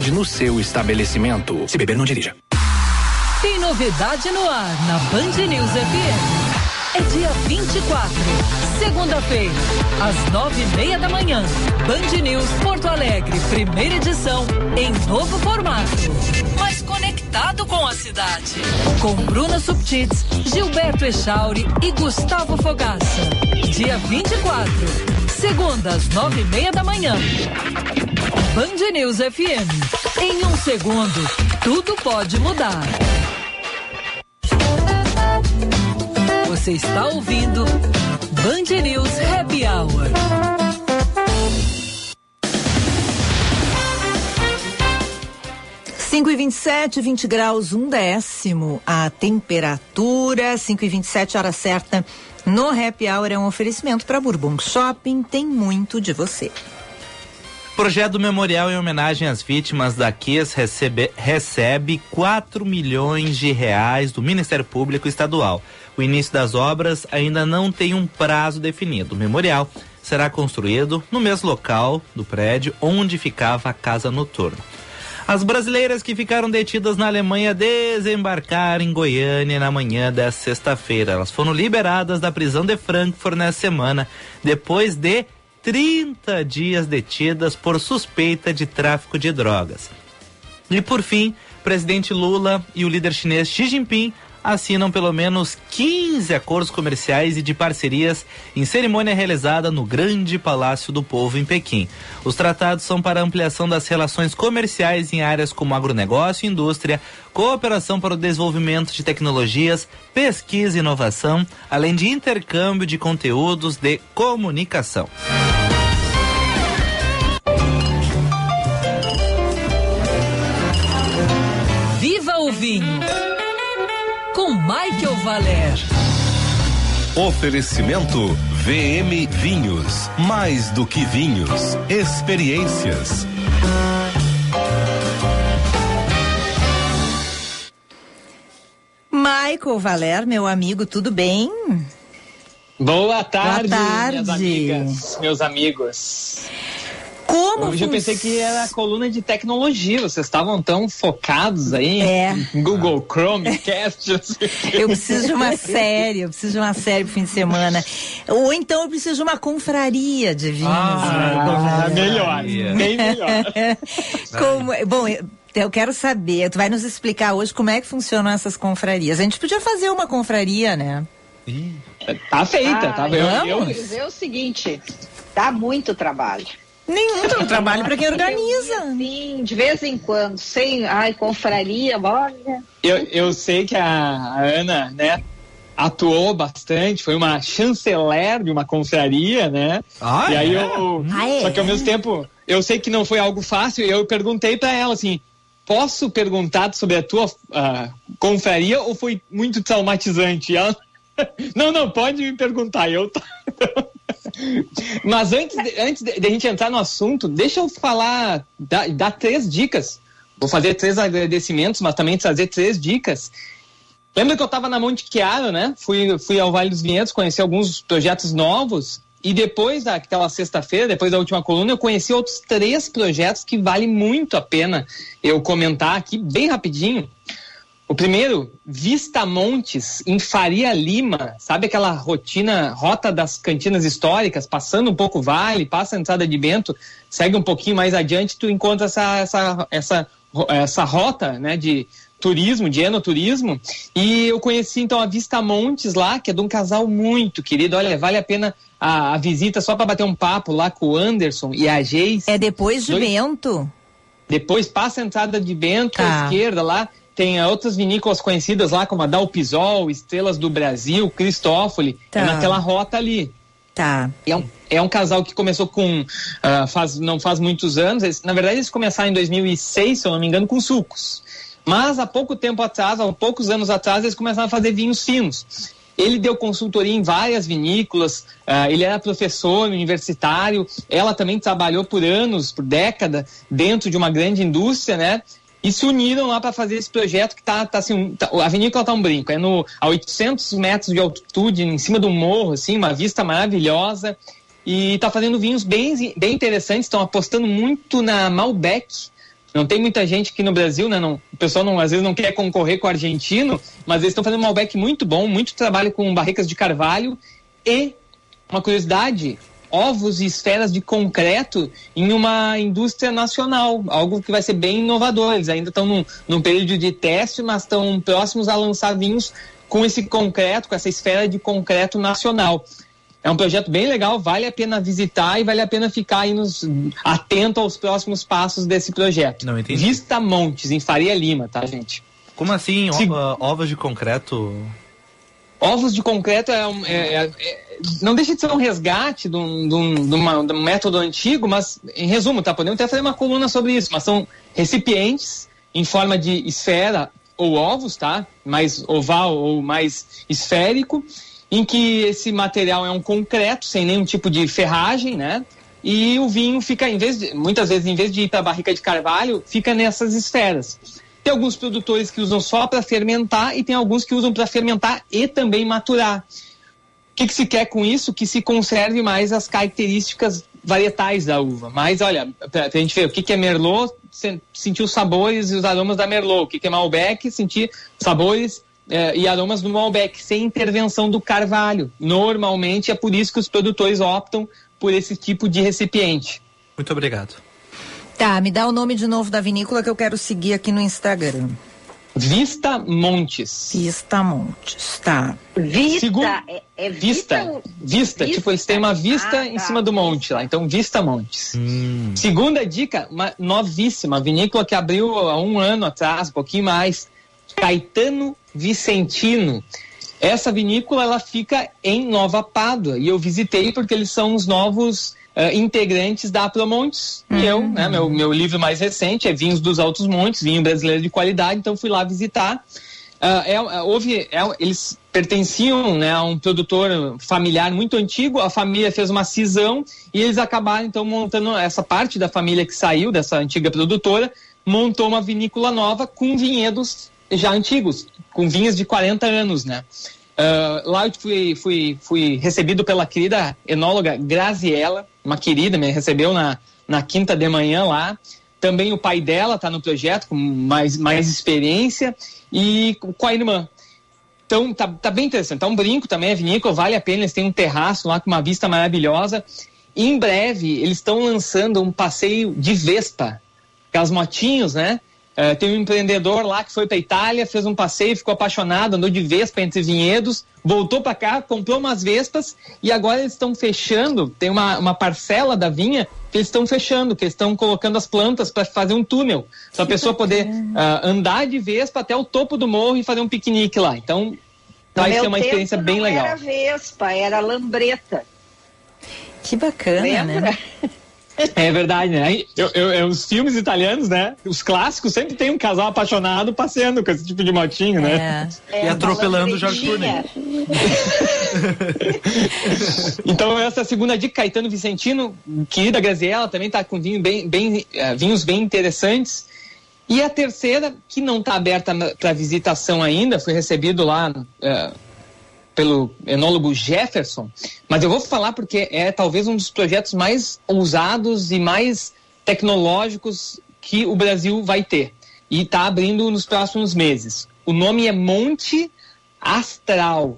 no seu estabelecimento. Se beber, não dirija. Tem novidade no ar na Band News FM. É dia 24, segunda-feira, às nove e meia da manhã. Band News Porto Alegre, primeira edição, em novo formato. Mas conectado com a cidade. Com Bruna Subtits, Gilberto Echauri e Gustavo Fogaça. Dia 24, segunda, às nove e meia da manhã. Band News FM. Em um segundo, tudo pode mudar. Você está ouvindo Band News Happy Hour. Cinco e vinte e sete, 20 graus, um décimo a temperatura, cinco e vinte e sete, hora certa. No Happy Hour é um oferecimento para Bourbon Shopping, tem muito de você. Projeto memorial em homenagem às vítimas da Kies recebe, recebe 4 milhões de reais do Ministério Público Estadual. O início das obras ainda não tem um prazo definido. O memorial será construído no mesmo local do prédio onde ficava a casa noturna. As brasileiras que ficaram detidas na Alemanha desembarcaram em Goiânia na manhã desta sexta-feira. Elas foram liberadas da prisão de Frankfurt nessa semana, depois de 30 dias detidas por suspeita de tráfico de drogas. E por fim, presidente Lula e o líder chinês Xi Jinping assinam pelo menos 15 acordos comerciais e de parcerias em cerimônia realizada no Grande Palácio do Povo em Pequim. Os tratados são para ampliação das relações comerciais em áreas como agronegócio e indústria, cooperação para o desenvolvimento de tecnologias, pesquisa e inovação, além de intercâmbio de conteúdos de comunicação. Viva o vinho! Michael Valer. Oferecimento VM Vinhos. Mais do que vinhos, experiências. Michael Valer, meu amigo, tudo bem? Boa tarde, Boa tarde. minhas amigas, meus amigos. Como Hoje eu pensei que era a coluna de tecnologia, vocês estavam tão focados aí É. em Google Chrome, <laughs> Cast. Eu preciso de uma série, eu preciso de uma série pro fim de semana. Ou então eu preciso de uma confraria de vinhos. Ah, Michael melhor, bem melhor. <laughs> Como, bom, eu, eu quero saber, tu vai nos explicar hoje como é que funcionam essas confrarias. A gente podia fazer uma confraria, né? Tá feita, Ah, tá eu vendo? vou dizer o seguinte, dá muito trabalho. Nenhum tra- trabalho para quem organiza. Sim, de vez em quando, sem, ai, confraria, olha. Eu, eu sei que a, a Ana, né, atuou bastante, foi uma chanceler de uma confraria, né? Ah, e aí é? eu. Ah, é? Só que ao mesmo tempo, eu sei que não foi algo fácil, eu perguntei pra ela assim. Posso perguntar sobre a tua ah, confraria ou foi muito traumatizante? E ela, <laughs> não, não, pode me perguntar. Eu tô- <laughs> Mas antes, de, antes de, de a gente entrar no assunto, deixa eu falar, dar, dar três dicas. Vou fazer três agradecimentos, mas também trazer três dicas. Lembra que eu estava na Monte Chiaro, né? Fui, fui ao Vale dos Vinhedos, conheci alguns projetos novos. E depois daquela sexta-feira, depois da última coluna, eu conheci outros três projetos que vale muito a pena eu comentar aqui bem rapidinho. O primeiro, Vista Montes, em Faria Lima. Sabe aquela rotina, rota das cantinas históricas, passando um pouco o vale, passa a entrada de Bento, segue um pouquinho mais adiante, tu encontra essa, essa, essa, essa rota né, de turismo, de enoturismo. E eu conheci então a Vista Montes lá, que é de um casal muito querido. Olha, vale a pena a, a visita só para bater um papo lá com o Anderson e a Geis. É depois de Dois- Bento. Depois passa a entrada de Bento Tá. à esquerda lá. Tem ah, outras vinícolas conhecidas lá, como a Dalpisol, Estrelas do Brasil, Cristófoli. Tá. É naquela rota ali. Tá. É um, é um casal que começou com. ah, faz, não faz muitos anos. Eles- na verdade, eles começaram em 2006, se eu não me engano, com sucos. Mas há pouco tempo atrás, há poucos anos atrás, eles começaram a fazer vinhos finos. Ele deu consultoria em várias vinícolas, ah, ele era professor universitário, ela também trabalhou por anos, por década, dentro de uma grande indústria, né? E se uniram lá para fazer esse projeto que tá, tá assim, tá- a vinícola tá um brinco, é no, a 800 metros de altitude, em cima do morro, assim, uma vista maravilhosa. E tá fazendo vinhos bem, bem interessantes, estão apostando muito na Malbec, não tem muita gente aqui no Brasil, né? Não, o pessoal não, às vezes não quer concorrer com o argentino, mas eles estão fazendo um Malbec muito bom, muito trabalho com barricas de carvalho e uma curiosidade, ovos e esferas de concreto em uma indústria nacional, algo que vai ser bem inovador. Eles ainda estão num, num período de teste, mas estão próximos a lançar vinhos com esse concreto, com essa esfera de concreto nacional. É um projeto bem legal, vale a pena visitar e vale a pena ficar aí nos, atento aos próximos passos desse projeto. Não entendi. Vista Montes, em Faria Lima, tá, gente? Como assim, o- Se- ah, ovos de concreto? Ovos de concreto é, é- é- é- não deixa de ser um resgate de um, de um- de uma- de um método antigo, mas em resumo, tá? Podemos até fazer uma coluna sobre isso, mas são recipientes em forma de esfera ou ovos, tá? Mais oval ou mais esférico, em que esse material é um concreto, sem nenhum tipo de ferragem, né? E o vinho fica, em vez de, muitas vezes, em vez de ir para a barrica de carvalho, fica nessas esferas. Tem alguns produtores que usam só para fermentar e tem alguns que usam para fermentar e também maturar. O que, que se quer com isso? Que se conserve mais as características varietais da uva. Mas, olha, para a gente ver o que, que é Merlot, sen- sentir os sabores e os aromas da Merlot. O que, que é Malbec, sentir sabores eh, e aromas do Malbec, sem intervenção do carvalho. Normalmente é por isso que os produtores optam por esse tipo de recipiente. Muito obrigado. Tá, me dá o nome de novo da vinícola que eu quero seguir aqui no Instagram. Vista Montes. Vista Montes, tá. Vista, Segundo- é, é Vista, vista, vista, tipo, eles têm uma vista Ah, em tá. cima do monte lá, então Vista Montes. Hum. Segunda dica, uma novíssima, vinícola que abriu há um ano atrás, um pouquinho mais, Caetano Vicentino. Essa vinícola, ela fica em Nova Pádua, e eu visitei porque eles são os novos eh, integrantes da Promontes, e eu, né, meu, meu livro mais recente é Vinhos dos Altos Montes, vinho brasileiro de qualidade, então fui lá visitar. Ah, é, houve, é, eles pertenciam né, a um produtor familiar muito antigo, a família fez uma cisão e eles acabaram então montando essa parte da família que saiu dessa antiga produtora, montou uma vinícola nova com vinhedos já antigos, com vinhas de 40 anos, né? Ah, lá eu fui, fui, fui recebido pela querida enóloga Graziella, uma querida, me recebeu na, na quinta de manhã lá. Também o pai dela está no projeto, com mais, mais experiência, e com a irmã. Então, tá, tá bem interessante. Tá um brinco também, a vinícola, vale a pena. Eles têm um terraço lá com uma vista maravilhosa. Em breve, eles estão lançando um passeio de Vespa, aquelas motinhos, né? Eh, tem um empreendedor lá que foi para Itália, fez um passeio, ficou apaixonado, andou de Vespa entre vinhedos, voltou para cá, comprou umas Vespas e agora eles estão fechando. Tem uma, uma parcela da vinha que eles estão fechando, que eles estão colocando as plantas para fazer um túnel, para a pessoa poder ah, andar de Vespa até o topo do morro e fazer um piquenique lá. Então, No vai ser uma experiência bem não legal. Era Vespa, era Lambreta. Que bacana, Lembra? né? É verdade, né? Eu- eu- eu- os filmes italianos, né? Os clássicos sempre tem um casal apaixonado passeando com esse tipo de motinho, né? É. E uma atropelando o Jorge lambretinha. <laughs> <laughs> Então, essa é a segunda dica, Caetano Vicentino, querida Graziella, também está com vinho bem, bem, eh, vinhos bem interessantes. E a terceira, que não está aberta para visitação ainda, foi recebido lá eh, pelo enólogo Jefferson, mas eu vou falar porque é talvez um dos projetos mais ousados e mais tecnológicos que o Brasil vai ter. E está abrindo nos próximos meses. O nome é Monte Astral.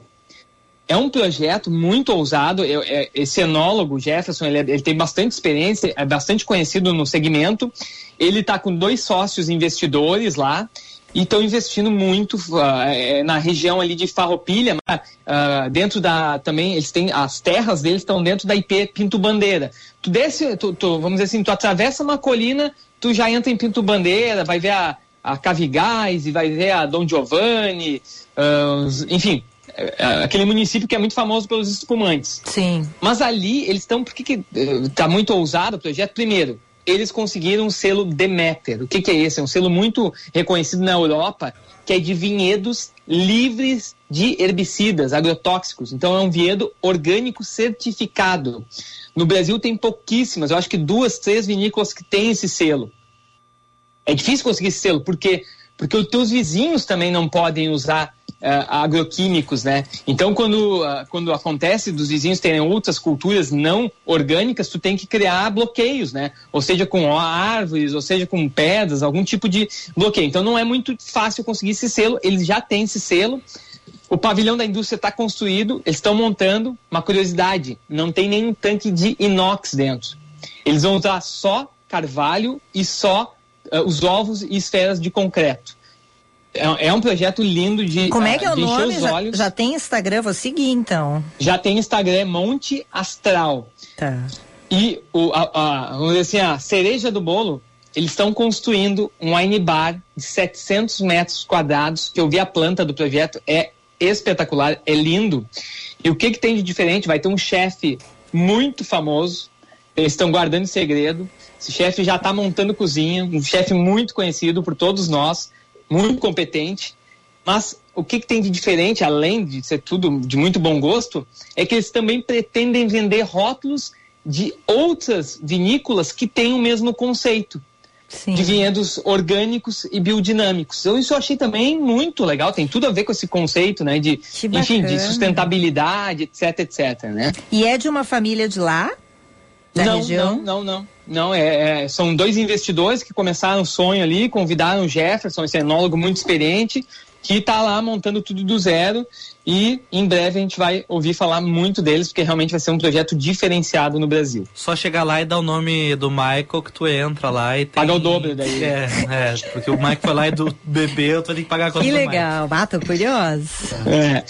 É um projeto muito ousado. Eu- é- esse enólogo, Jefferson, ele, é- ele tem bastante experiência, é bastante conhecido no segmento. Ele está com dois sócios investidores lá e estão investindo muito é, na região ali de Farroupilha. ah, dentro da também eles têm as terras deles estão dentro da IP Pinto Bandeira. Tu desce, tu, tu- vamos dizer assim, tu atravessa uma colina, tu já entra em Pinto Bandeira, vai ver a, a Cavigás e vai ver a Dom Giovanni, os- enfim, é, aquele município que é muito famoso pelos espumantes. Sim. Mas ali eles estão, por que que eh, tá muito ousado o projeto? Primeiro, eles conseguiram um selo Demeter. O que, que é esse? É um selo muito reconhecido na Europa, que é de vinhedos livres de herbicidas, agrotóxicos. Então é um vinhedo orgânico certificado. No Brasil tem pouquíssimas, eu acho que duas, três vinícolas que têm esse selo. É difícil conseguir esse selo, porque porque os teus vizinhos também não podem usar agroquímicos, né? Então, quando, uh, quando acontece dos vizinhos terem outras culturas não orgânicas, tu tem que criar bloqueios, né? Ou seja, com árvores, ou seja, com pedras, algum tipo de bloqueio. Então, não é muito fácil conseguir esse selo, eles já têm esse selo. O pavilhão da indústria está construído, eles estão montando. Uma curiosidade: não tem nenhum tanque de inox dentro. Eles vão usar só carvalho e só uh, os ovos e esferas de concreto. É, é um projeto lindo de, Como é que é o nome? os Já, olhos. já tem Instagram, vou seguir então. Já tem Instagram, é Monte Astral. Tá. E o, a, a- vamos dizer assim, a cereja do bolo, eles estão construindo um wine bar de 700 metros quadrados, que eu vi a planta do projeto, é espetacular, é lindo. E o que, que tem de diferente? Vai ter um chefe muito famoso, eles estão guardando segredo. Esse chefe já está montando cozinha, um chefe muito conhecido por todos nós, muito competente. Mas o que, que tem de diferente, além de ser tudo de muito bom gosto, é que eles também pretendem vender rótulos de outras vinícolas que têm o mesmo conceito. Sim. De vinhedos orgânicos e biodinâmicos. Então, isso eu achei também muito legal, tem tudo a ver com esse conceito, né? De, enfim, de sustentabilidade, etc, etc, né? E é de uma família de lá? Da não, região? não, não, não. Não, é, é- são dois investidores que começaram o sonho ali, convidaram o Jefferson, esse enólogo muito experiente, que está lá montando tudo do zero e em breve a gente vai ouvir falar muito deles, porque realmente vai ser um projeto diferenciado no Brasil. Só chegar lá e dar o nome do Michael que tu entra lá e tem... Paga o dobro daí. É, é, porque o Michael foi lá e do bebê, eu vou ter que pagar a conta Que legal. Ah, tô curiosa. É.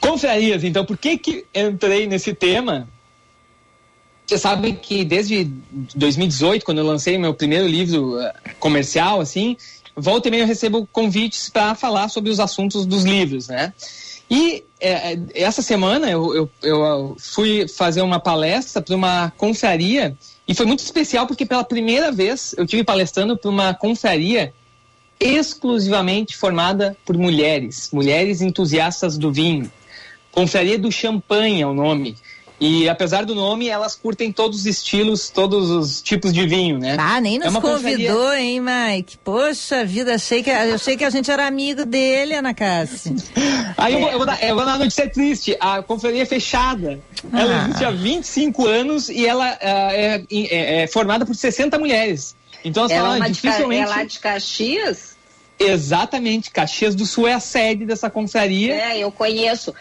Confrarias, então, por que que entrei nesse tema? Vocês sabem que desde 2018, quando eu lancei meu primeiro livro eh, comercial, assim, volta e meia eu recebo convites para falar sobre os assuntos dos livros, né? E eh, essa semana eu, eu, eu fui fazer uma palestra para uma confraria e foi muito especial porque pela primeira vez eu tive palestrando para uma confraria exclusivamente formada por mulheres, mulheres entusiastas do vinho. Confraria do Champanhe é o nome. E apesar do nome, elas curtem todos os estilos, todos os tipos de vinho, né? Ah, nem É nos confraria- convidou, hein, Mike? Poxa vida, achei que, eu achei que a gente era amigo dele, Ana Cássia. <laughs> Aí eu, vou, eu, vou dar, eu vou dar uma notícia triste. A confraria é fechada. Ela Ah. existe há 25 anos e ela ah, é, é- é formada por 60 mulheres. Então elas Ela é, falam, dificilmente. é lá de Caxias? Exatamente. Caxias do Sul é a sede dessa confraria. É, eu conheço.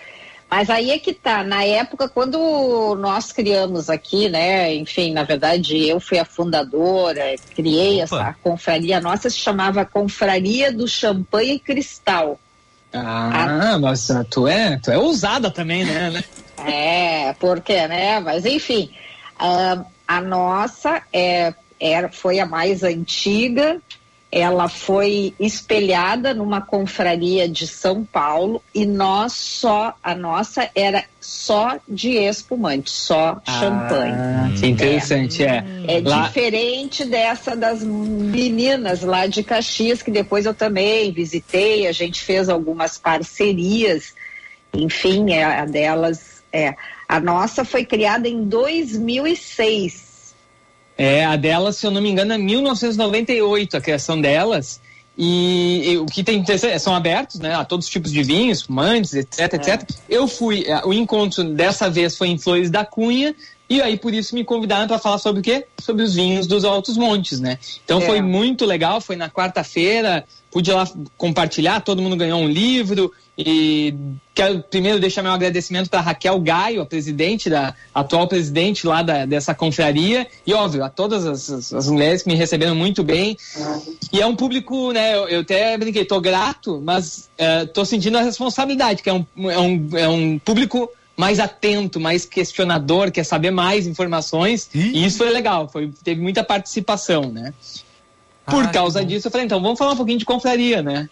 Mas aí é que tá, na época, quando nós criamos aqui, né, enfim, na verdade eu fui a fundadora, criei essa confraria, a nossa se chamava Confraria do Champanhe Cristal. Ah, mas ah, tu é, tu é ousada também, né? né? <laughs> É, porque, né? Mas enfim, ah, a nossa é, era, foi a mais antiga. Ela foi espelhada numa confraria de São Paulo e nós só, a nossa era só de espumante, só champanhe. Ah, que interessante, é. É Lá- diferente dessa das meninas lá de Caxias, que depois eu também visitei, a gente fez algumas parcerias, enfim, é, a delas, é. A nossa foi criada em 2006. É, a delas, se eu não me engano, é 1998 a criação delas. E, e o que tem interessante, é, são abertos, né, a todos os tipos de vinhos, fumantes, etc, etc. Eu fui, é, o encontro dessa vez foi em Flores da Cunha, e aí por isso me convidaram para falar sobre o quê? Sobre os vinhos dos Altos Montes, né? Então É. foi muito legal, foi na quarta-feira, pude lá compartilhar, todo mundo ganhou um livro e quero primeiro deixar meu agradecimento para Raquel Gaio, a presidente da atual presidente lá da, dessa confraria e óbvio a todas as, as- mulheres que me receberam muito bem e é um público, né? Eu, eu até brinquei, tô grato, mas eh, tô sentindo a responsabilidade, que é um, é um, é um público mais atento, mais questionador, quer saber mais informações e isso foi legal, foi, teve muita participação, né? Por Ah, causa disso, eu falei, então vamos falar um pouquinho de confraria, né?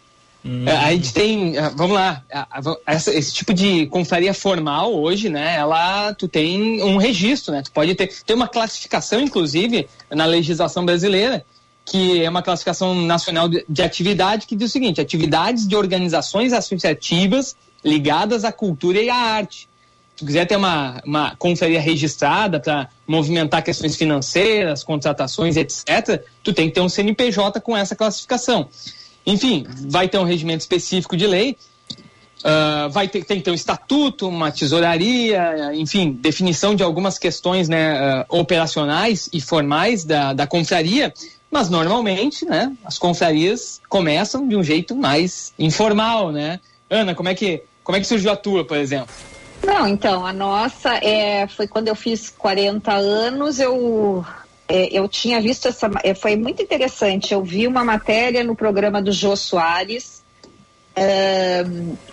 É, A gente tem, ah, vamos lá, a- a- essa- esse tipo de confraria formal hoje, né? Ela, tu tem um registro, né? Tu pode ter, tem uma classificação, inclusive, na legislação brasileira, que é uma classificação nacional de, de atividade que diz o seguinte: atividades de organizações associativas ligadas à cultura e à arte. Tu quiser ter uma, uma confraria registrada para movimentar questões financeiras, contratações, etc., tu tem que ter um CNPJ com essa classificação. Enfim, vai ter um regimento específico de lei, ah, vai ter, tem que ter um estatuto, uma tesouraria, enfim, definição de algumas questões né, ah, operacionais e formais da, da confraria, mas normalmente, né, as confrarias começam de um jeito mais informal, né? Ana, como é que, como é que surgiu a tua, por exemplo? Não, então, a nossa é, foi quando eu fiz 40 anos, eu, é, eu tinha visto essa. é, foi muito interessante. Eu vi uma matéria no programa do Jô Soares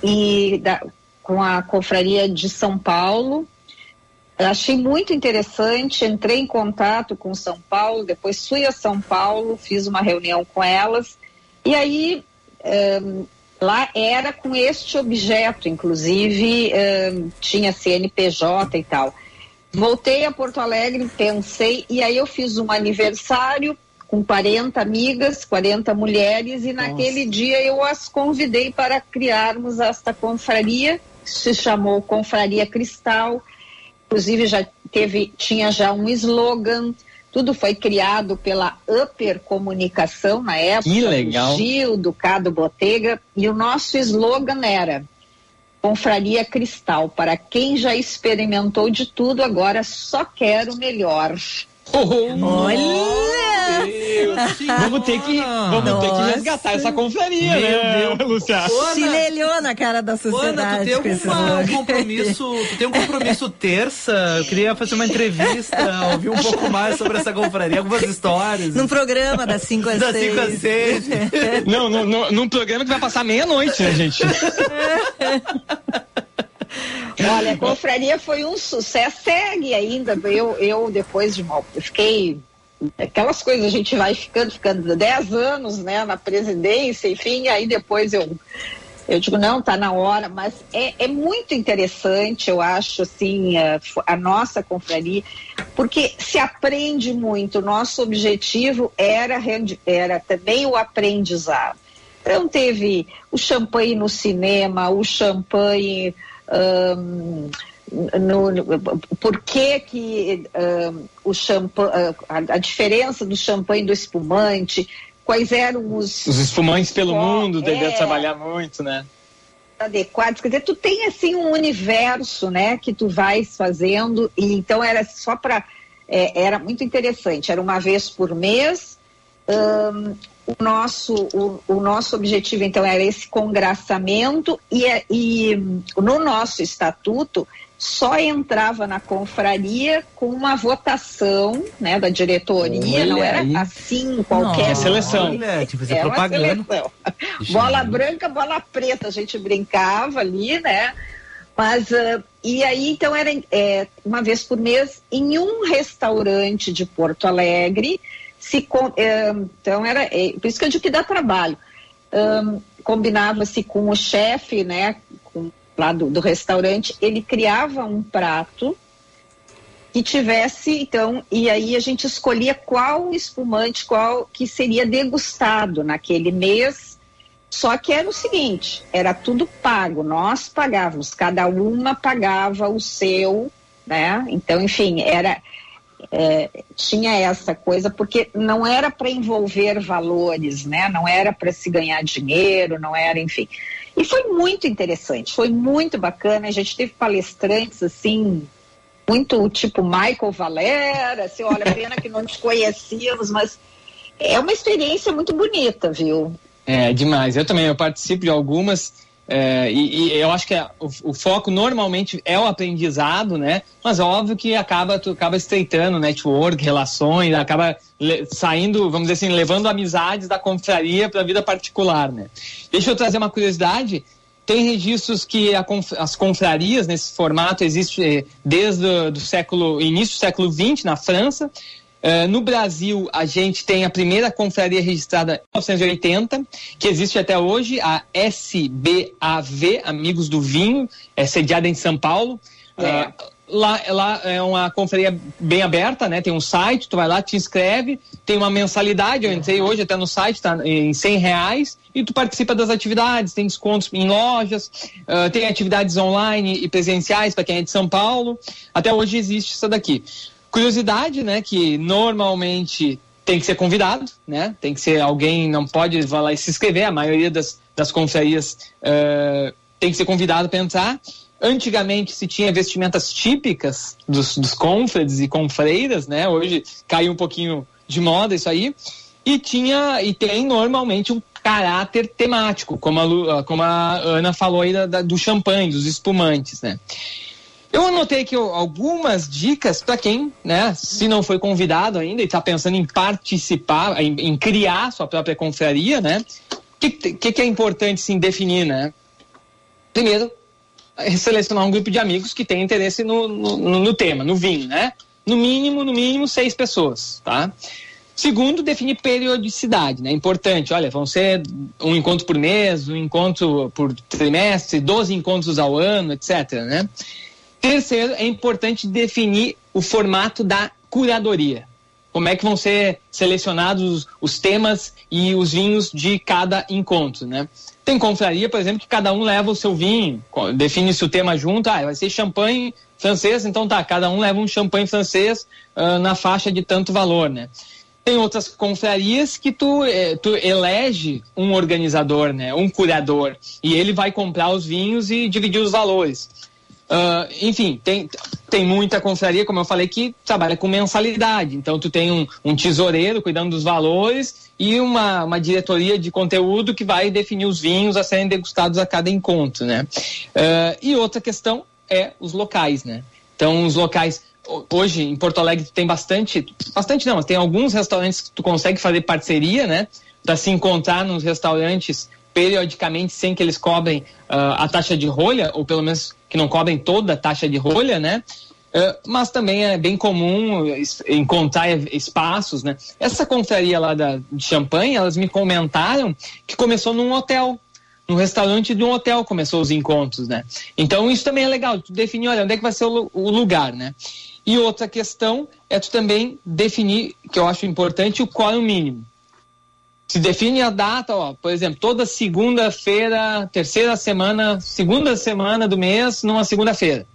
e da- com a Confraria de São Paulo. Eu achei muito interessante, entrei em contato com São Paulo, depois fui a São Paulo, fiz uma reunião com elas, e aí ahn, lá era com este objeto, inclusive tinha CNPJ e tal. Voltei a Porto Alegre, pensei, e aí eu fiz um aniversário com 40 amigas, 40 mulheres, e naquele dia eu as convidei para criarmos esta confraria, que se chamou Confraria Cristal. Inclusive já teve, tinha já um slogan, tudo foi criado pela Upper Comunicação na época, Que legal. do Gil, do Cado Botega, e o nosso slogan era Confraria Cristal, para quem já experimentou de tudo, agora só quer o melhor. Olha! <laughs> Vamos ter que, vamos ter que resgatar essa confraria, Meu né. Luciano? Chinelhou na cara da Ana, sociedade. tu tem um slogan. compromisso, tu tem um compromisso terça? Eu queria fazer uma entrevista, ouvir um pouco mais sobre essa confraria, algumas histórias. Num programa das 5 às Das 6. 5 às 6. <laughs> Não, no, no, num programa que vai passar meia-noite, né, gente? <laughs> Olha, a confraria foi um sucesso, segue ainda. Eu, eu depois de mal, eu fiquei. Aquelas coisas a gente vai ficando, ficando 10 anos né, na presidência, enfim, aí depois eu, eu digo, não, tá na hora, mas é, é muito interessante, eu acho, assim, a, a nossa confraria, porque se aprende muito. Nosso objetivo era, era também o aprendizado. Então teve o champanhe no cinema, o champanhe ahn, no, no- por que que ahn, o champanhe, a, a diferença do champanhe e do espumante, quais eram os, Os espumantes pelo Ó, mundo, devia é. trabalhar muito, né? adequados, quer dizer, tu tem assim um universo, né, que tu vais fazendo e então era só para era muito interessante, era uma vez por mês. Ahn, o nosso o, o nosso objetivo então era esse congraçamento e, é- e no nosso estatuto só entrava na confraria com uma votação, né, da diretoria, Olha não era aí. assim qualquer É seleção. Olha, fazer é uma propaganda. seleção. Bola branca, bola preta, a gente brincava ali, né? Mas, ah, e aí, então, era é, uma vez por mês em um restaurante de Porto Alegre. Se, é, então, era, é, por isso que eu digo que dá trabalho. Ahn, Combinava-se com o chefe, né? Lá do, do restaurante, ele criava um prato que tivesse, então, e aí a gente escolhia qual espumante, qual que seria degustado naquele mês. Só que era o seguinte, era tudo pago, nós pagávamos, cada uma pagava o seu, né? Então, enfim, era é, tinha essa coisa porque não era para envolver valores, né? Não era para se ganhar dinheiro, não era, enfim. E foi muito interessante, foi muito bacana. A gente teve palestrantes assim muito tipo Michael Valera, assim, olha, pena que não nos conhecíamos, mas é uma experiência muito bonita, viu? É, demais. Eu também, eu participo de algumas é, e, e eu acho que a- o, o foco normalmente é o aprendizado, né? Mas é óbvio que acaba, tu acaba estreitando network, relações, acaba le- saindo, vamos dizer assim, levando amizades da confraria para a vida particular, né? Deixa eu trazer uma curiosidade. Tem registros que a as confrarias nesse formato existe eh, desde o do século início do século XX na França Eh, no Brasil, a gente tem a primeira confraria registrada em 1980, que existe até hoje, a SBAV, Amigos do Vinho, é sediada em São Paulo. É. Ah, lá, lá é uma confraria bem aberta, né? Tem um site, tu vai lá, te inscreve, tem uma mensalidade, eu entrei hoje até no site, tá em 100 reais, e tu participa das atividades, tem descontos em lojas, ah, tem atividades online e presenciais para quem é de São Paulo. Até hoje existe isso daqui. Curiosidade, né? Que normalmente tem que ser convidado, né? Tem que ser alguém, não pode lá e se inscrever. A maioria das, das confrarias eh, tem que ser convidado para entrar. Antigamente se tinha vestimentas típicas dos, dos confrades e confreiras, né? Hoje caiu um pouquinho de moda isso aí. E tinha e tem normalmente um caráter temático, como a, Lu- como a Ana falou aí da- da- do champanhe, dos espumantes, né? Eu anotei aqui algumas dicas para quem, né, se não foi convidado ainda e está pensando em participar, em, em criar sua própria confraria, né? O que, que, que é importante sim definir, né? Primeiro, selecionar um grupo de amigos que tem interesse no, no, no- no tema, no vinho, né? No mínimo, no mínimo, seis pessoas, tá? Segundo, definir periodicidade, né? Importante, olha, vão ser um encontro por mês, um encontro por trimestre, 12 encontros ao ano, etc, né? Terceiro, é importante definir o formato da curadoria. Como é que vão ser selecionados os, temas e os vinhos de cada encontro, né? Tem confraria, por exemplo, que cada um leva o seu vinho, define-se o tema junto, ah, vai ser champanhe francês, então tá, cada um leva um champanhe francês ah, na faixa de tanto valor, né? Tem outras confrarias que tu, eh, tu elege um organizador, né? Um curador. E ele vai comprar os vinhos e dividir os valores. Ah, enfim, tem, tem muita confraria, como eu falei, que trabalha com mensalidade. Então, tu tem um, um tesoureiro cuidando dos valores e uma, uma diretoria de conteúdo que vai definir os vinhos a serem degustados a cada encontro, né? Ah, e outra questão é os locais, né? Então, os locais... ho- Hoje, em Porto Alegre, tem bastante... Bastante não, mas tem alguns restaurantes que tu consegue fazer parceria, né? Para se encontrar nos restaurantes periodicamente sem que eles cobrem ah, a taxa de rolha, ou pelo menos que não cobrem toda a taxa de rolha, né? Ah, mas também é bem comum encontrar espaços, né? Essa confraria lá da, de champanhe, elas me comentaram que começou num hotel, num restaurante de um hotel começou os encontros, né? Então isso também é legal, tu definir, olha, onde é que vai ser o, o lugar, né? E outra questão é tu também definir, que eu acho importante, o quórum mínimo se define a data, ó, por exemplo, toda segunda-feira, terceira semana, segunda semana do mês, numa segunda-feira.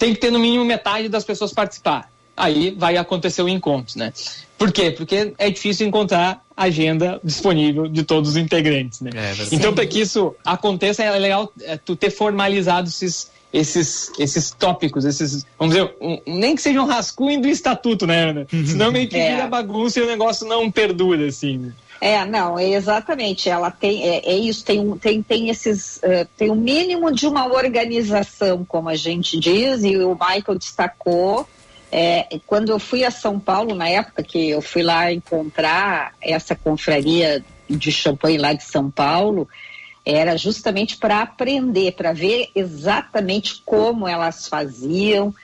Tem que ter no mínimo metade das pessoas participar. Aí vai acontecer o encontro, né? Por quê? Porque é difícil encontrar agenda disponível de todos os integrantes, né? verdade. então, para que isso aconteça, é legal é, tu ter formalizado esses, esses, esses tópicos, esses, vamos dizer, um- nem que seja um rascunho do estatuto, né, Ana? Senão meio que É. vira bagunça e o negócio não perdura, assim. É, não, é exatamente. Ela tem, é, é isso, tem, um- tem, tem esses, eh, tem o mínimo de uma organização, como a gente diz, e o Michael destacou. é, quando eu fui a São Paulo, na época que eu fui lá encontrar essa confraria de champanhe lá de São Paulo, era justamente para aprender, para ver exatamente como elas faziam.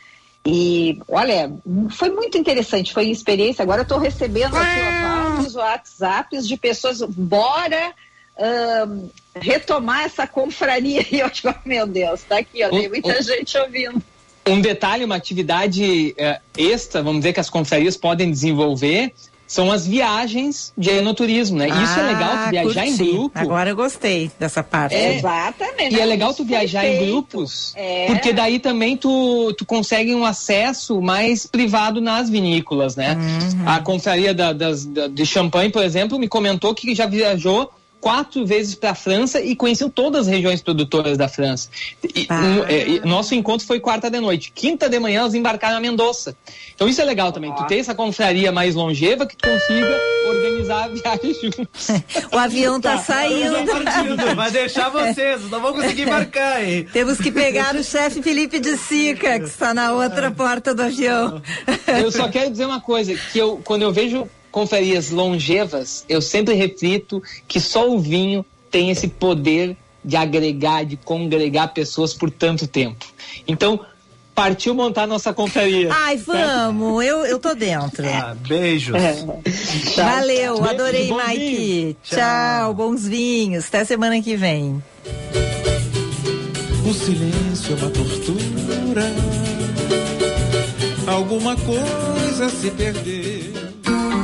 E olha, foi muito interessante, foi experiência. Agora eu estou recebendo aqui ó, vários WhatsApps de pessoas, bora ahn, retomar essa confraria. E <laughs> eu digo, meu Deus, tá aqui, ó, tem Um- muita um- gente ouvindo. Um detalhe, uma atividade eh, extra, vamos dizer, que as confrarias podem desenvolver, são as viagens de enoturismo, né? Isso é legal, tu Ah, viajar em curti. grupo. Agora eu gostei dessa parte. É. Exatamente. E é legal tu viajar em grupos, É. porque daí também tu, tu consegue um acesso mais privado nas vinícolas, né? Uhum. A confraria da, das, da- de champanhe, por exemplo, me comentou que já viajou quatro vezes para a França e conheceu todas as regiões produtoras da França. E, Ah. um, é, e nosso encontro foi quarta de noite. Quinta de manhã elas embarcaram a Mendoza. Então isso é legal também. Tu ter essa confraria mais longeva que tu consiga organizar a viagem <laughs> juntos. <laughs> O avião tá, saindo. Partindo, vai deixar vocês, não vão conseguir <laughs> marcar, hein? Temos que pegar o chefe Felipe de Sica, que está na outra porta do avião. Eu só quero dizer uma coisa, que eu, quando eu vejo confrarias longevas, eu sempre reflito que só o vinho tem esse poder de agregar, de congregar pessoas por tanto tempo. Então, partiu montar nossa confraria. Ai, vamos, eu, eu tô dentro. Ah, beijos. Valeu, Beijo, adorei, Mike. vinho. Tchau. bons vinhos. Até semana que vem. O silêncio é uma tortura. Alguma coisa se perdeu.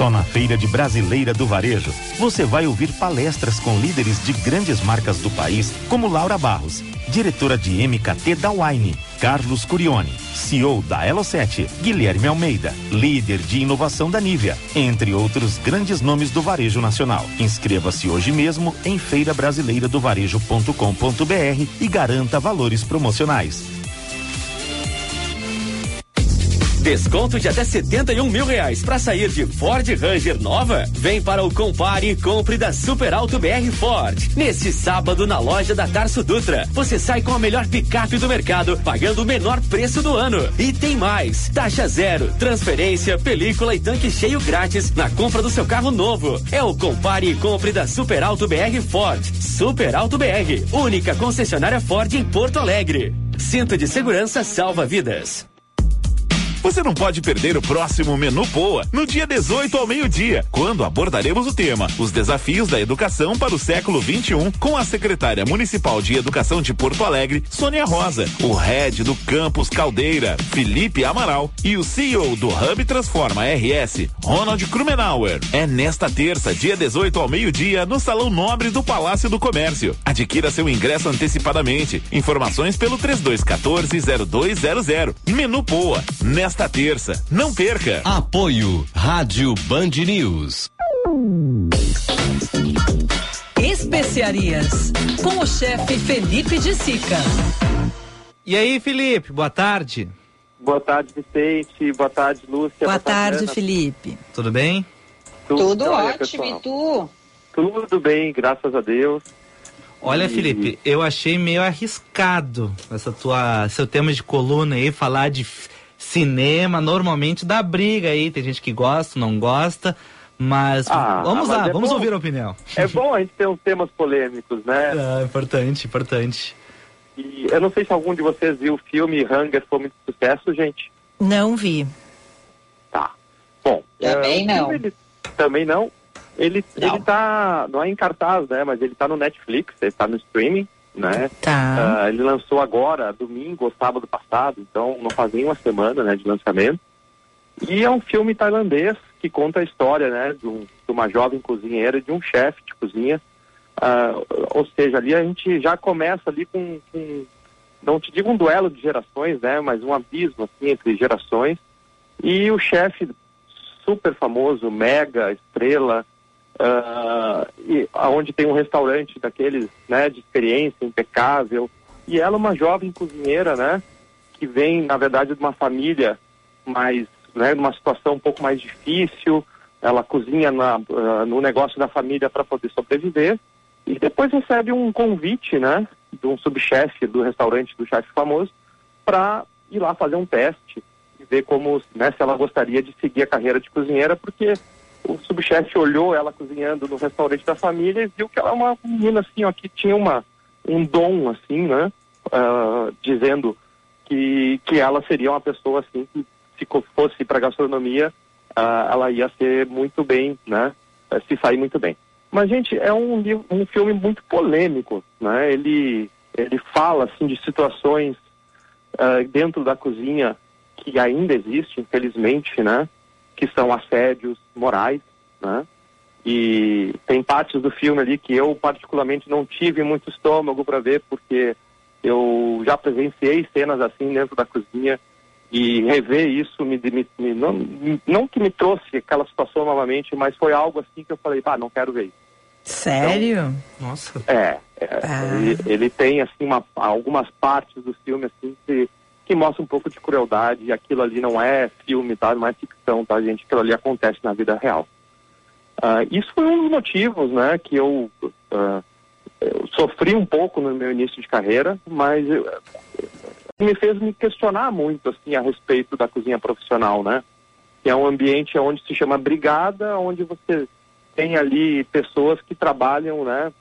Só na Feira de Brasileira do Varejo, você vai ouvir palestras com líderes de grandes marcas do país, como Laura Barros, diretora de MKT da Wine, Carlos Curione, CEO da Elo7, Guilherme Almeida, líder de inovação da Nivea, entre outros grandes nomes do varejo nacional. Inscreva-se hoje mesmo em feirabrasileiradovarejo.com.br e garanta valores promocionais. Desconto de até 71 mil reais para sair de Ford Ranger nova? Vem para o Compare e compre da Super Alto BR Ford. Neste sábado na loja da Tarso Dutra, você sai com a melhor picape do mercado, pagando o menor preço do ano. E tem mais: taxa zero, transferência, película e tanque cheio grátis na compra do seu carro novo. É o Compare e compre da Super Alto BR Ford. Super Alto BR, única concessionária Ford em Porto Alegre. Cinto de segurança salva vidas. Você não pode perder o próximo Menu Poa, no dia 18 ao meio-dia, quando abordaremos o tema Os desafios da educação para o século 21, com a secretária municipal de Educação de Porto Alegre, Sônia Rosa, o head do Campus Caldeira, Felipe Amaral, e o CEO do Hub Transforma RS, Ronald Krumenauer. É nesta terça, dia 18 ao meio-dia, no Salão Nobre do Palácio do Comércio. Adquira seu ingresso antecipadamente. Informações pelo 3214-0200. Menu Poa, nesta terça. Não perca! Apoio Rádio Band News. Especiarias, com o chefe Felipe de Sica. E aí, Felipe, boa tarde. Boa tarde, Vicente. Boa tarde, Lúcia. Boa tarde, Ana. Felipe. Tudo bem? Tudo jóia, ótimo, pessoal. e tu? Tudo bem, graças a Deus. Olha, E- Felipe, eu achei meio arriscado essa tua, seu tema de coluna aí, falar de cinema, normalmente dá briga aí, tem gente que gosta, não gosta, mas Ah, vamos mas lá, é vamos bom. ouvir a opinião. É bom a gente ter uns temas polêmicos, né? <laughs> Ah, importante, importante. E eu não sei se algum de vocês viu o filme Hunger foi muito sucesso, gente. Não vi. Tá. Bom. Também é, não. filme, ele- também não. Ele, Não. ele tá, não é em cartaz, né? Mas ele tá no Netflix, ele tá no streaming, né? Tá. Ah, ele lançou agora, domingo ou sábado passado, então não faz nem uma semana, né, de lançamento. E é um filme tailandês que conta a história, né, de, um- de uma jovem cozinheira e de um chefe de cozinha. Ah, ou seja, ali a gente já começa ali com, com- não te digo um duelo de gerações, né, mas um abismo assim entre gerações. E o chefe super famoso, mega estrela, ah, e aonde tem um restaurante daqueles, né, de experiência impecável. E ela é uma jovem cozinheira, né, que vem, na verdade, de uma família mais, né, numa situação um pouco mais difícil. Ela cozinha na, ah, no negócio da família para poder sobreviver. E depois recebe um convite, né, de um subchefe do restaurante do chefe famoso para ir lá fazer um teste e ver como, né, se ela gostaria de seguir a carreira de cozinheira, porque o subchefe olhou ela cozinhando no restaurante da família e viu que ela é uma menina assim, ó, que tinha uma um dom assim, né, ah, dizendo que que ela seria uma pessoa assim que se fosse para gastronomia, ah, ela ia ser muito bem, né, se sair muito bem. Mas gente, é um um filme muito polêmico, né? Ele ele fala assim de situações ah, dentro da cozinha que ainda existe, infelizmente, né? Que são assédios morais, né? E tem partes do filme ali que eu particularmente não tive muito estômago para ver, porque eu já presenciei cenas assim dentro da cozinha e rever isso me, me- me- não, não que me trouxe aquela situação novamente, mas foi algo assim que eu falei, pá, não quero ver isso. Sério? Nossa. É, é, ele, ele tem assim uma, algumas partes do filme assim que, que mostram um pouco de crueldade aquilo ali não é filme, tá? Não é ficção, tá, gente? Aquilo ali acontece na vida real. Ah, isso foi um dos motivos, né, que eu, ah, eu sofri um pouco no meu início de carreira, mas eu- me fez me questionar muito assim a respeito da cozinha profissional, né? Que é um ambiente onde se chama brigada, onde você tem ali pessoas que trabalham, né,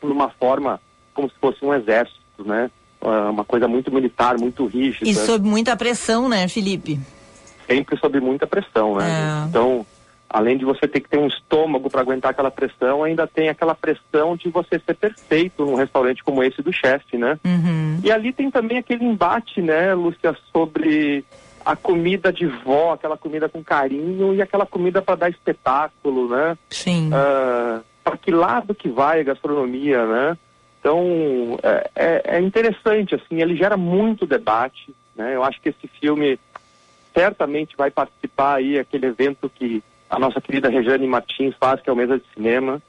numa forma como se fosse um exército, né? Ah, Uma coisa muito militar, muito rígida, E sob muita pressão, né, Felipe? sempre sob muita pressão, né? É. Então, além de você ter que ter um estômago para aguentar aquela pressão, ainda tem aquela pressão de você ser perfeito num restaurante como esse do chefe, né? Uhum. E ali tem também aquele embate, né, Lúcia, sobre a comida de vó, aquela comida com carinho e aquela comida para dar espetáculo, né? Sim. para que lado que vai a gastronomia, né? Então é, é- é interessante, assim, ele gera muito debate, né? Eu acho que esse filme certamente vai participar aí aquele evento que a nossa querida Regiane Martins faz, que é o Mesa de Cinema,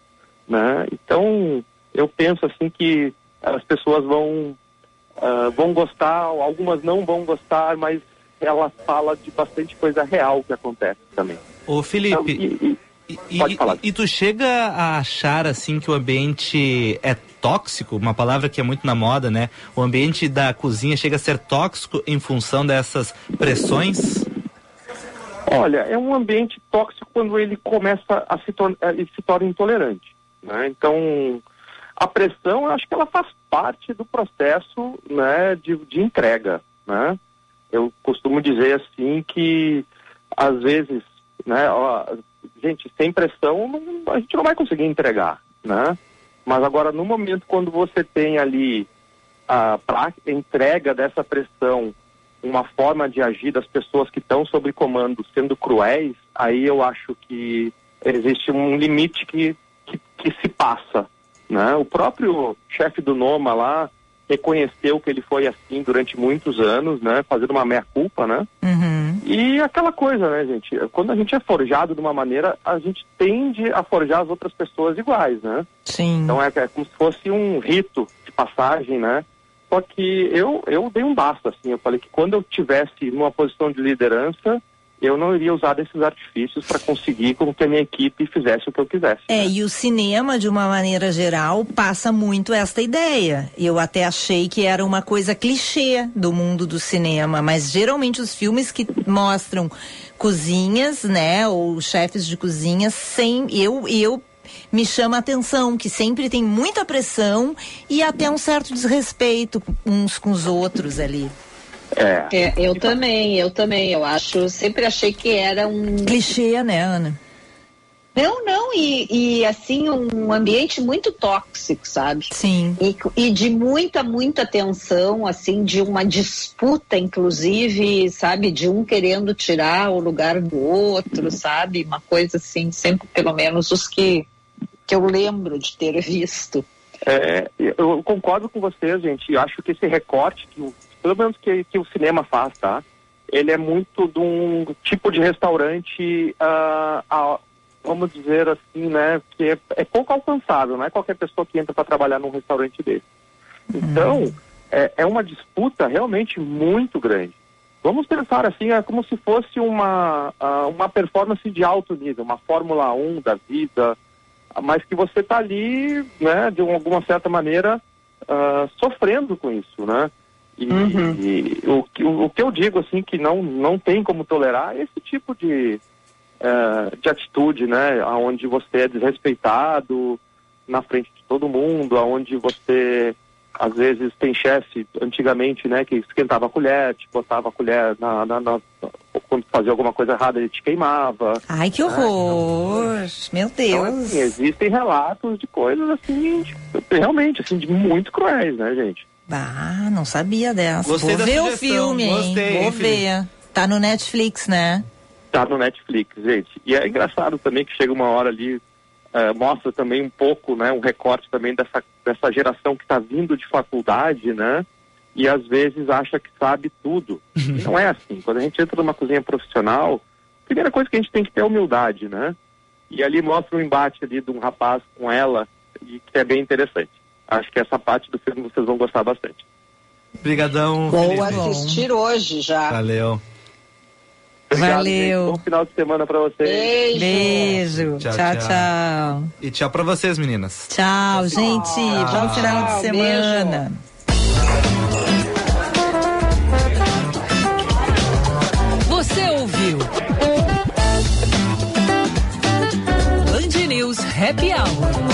né? Então eu penso assim que as pessoas vão ah, vão gostar, algumas não vão gostar, mas ela fala de bastante coisa real que acontece também. Ô Felipe, e, pode falar. e tu chega a achar assim que o ambiente é tóxico, uma palavra que é muito na moda, né? O ambiente da cozinha chega a ser tóxico em função dessas pressões? Olha, é um ambiente tóxico quando ele começa a se, tor eh, ele se torna intolerante. Né? Então, a pressão, eu acho que ela faz parte do processo né, de, de entrega. Né? Eu costumo dizer assim que, às vezes, né, ó, gente, sem pressão não- a gente não vai conseguir entregar. Né? Mas agora, no momento quando você tem ali a entrega dessa pressão uma forma de agir das pessoas que estão sob comando sendo cruéis, aí eu acho que existe um limite que, que, que se passa. Né? O próprio chefe do Noma lá reconheceu que ele foi assim durante muitos anos, né? fazendo uma meia-culpa, né? Uhum. E aquela coisa, né, gente? Quando a gente é forjado de uma maneira, a gente tende a forjar as outras pessoas iguais, né? Sim. Então é, é como se fosse um rito de passagem, né? Só que eu, eu dei um basta, assim. Eu falei que quando eu tivesse numa posição de liderança, eu não iria usar desses artifícios para conseguir com que a minha equipe fizesse o que eu quisesse. É, e o cinema, de uma maneira geral, passa muito esta ideia. Eu até achei que era uma coisa clichê do mundo do cinema, mas geralmente os filmes que mostram cozinhas, né, ou chefes de cozinha, sem eu eu me chama a atenção que sempre tem muita pressão e até um certo desrespeito uns com os outros ali. É. É, eu também, eu também. Eu acho, sempre achei que era um. Clichê, né, Ana? Não, não, e, e, assim, um ambiente muito tóxico, sabe? Sim. E, e de muita, muita tensão, assim, de uma disputa, inclusive, sabe, de um querendo tirar o lugar do outro, sabe? Uma coisa assim, sempre, pelo menos, os que, que eu lembro de ter <laughs> visto. É, eu concordo com vocês, gente. Eu acho que esse recorte, que o, pelo menos que, que o cinema faz, tá? Ele é muito de um tipo de restaurante, ah, ah, vamos dizer assim, né? Que é, é pouco alcançável, não é qualquer pessoa que entra para trabalhar num restaurante desse. Então, é, é uma disputa realmente muito grande. Vamos pensar assim, é como se fosse uma, ah, uma performance de alto nível, uma Fórmula 1 da vida, mas que você está ali, né, de alguma certa maneira, ah, sofrendo com isso, né? E, e o, que- o, que eu digo, assim, que não, não tem como tolerar é esse tipo de, eh, de atitude, né? Onde você é desrespeitado na frente de todo mundo, aonde você, às vezes, tem chefe, antigamente, né, que esquentava a colher, te botava a colher na, na, na- quando fazia alguma coisa errada, ele te queimava. Ai, que horror! Meu Então, Deus! assim, existem relatos de coisas assim, de- realmente, assim, de muito cruéis, né, gente? Ah, não sabia dessa. Gostei Vou da ver o sugestão, filme, hein? gostei, Vou ver. Tá no Netflix, né? Tá no Netflix, gente. E é engraçado também que chega uma hora ali, eh, mostra também um pouco, né, um recorte também dessa, dessa geração que está vindo de faculdade, né? E às vezes acha que sabe tudo. E não é assim. Quando a gente entra numa cozinha profissional, a primeira coisa que a gente tem que ter é humildade, né? E ali mostra o embate ali de um rapaz com ela, e que é bem interessante acho que essa parte do filme vocês vão gostar bastante. Obrigadão, Vou assistir hoje já. Valeu. Obrigado, Valeu. Gente. Bom final de semana pra vocês. Beijo. Beijo. Tchau, tchau. tchau. tchau. E tchau pra vocês, meninas. Tchau, gente. Tchau. Bom final de semana. Beijo. Você ouviu? Band News Happy Hour.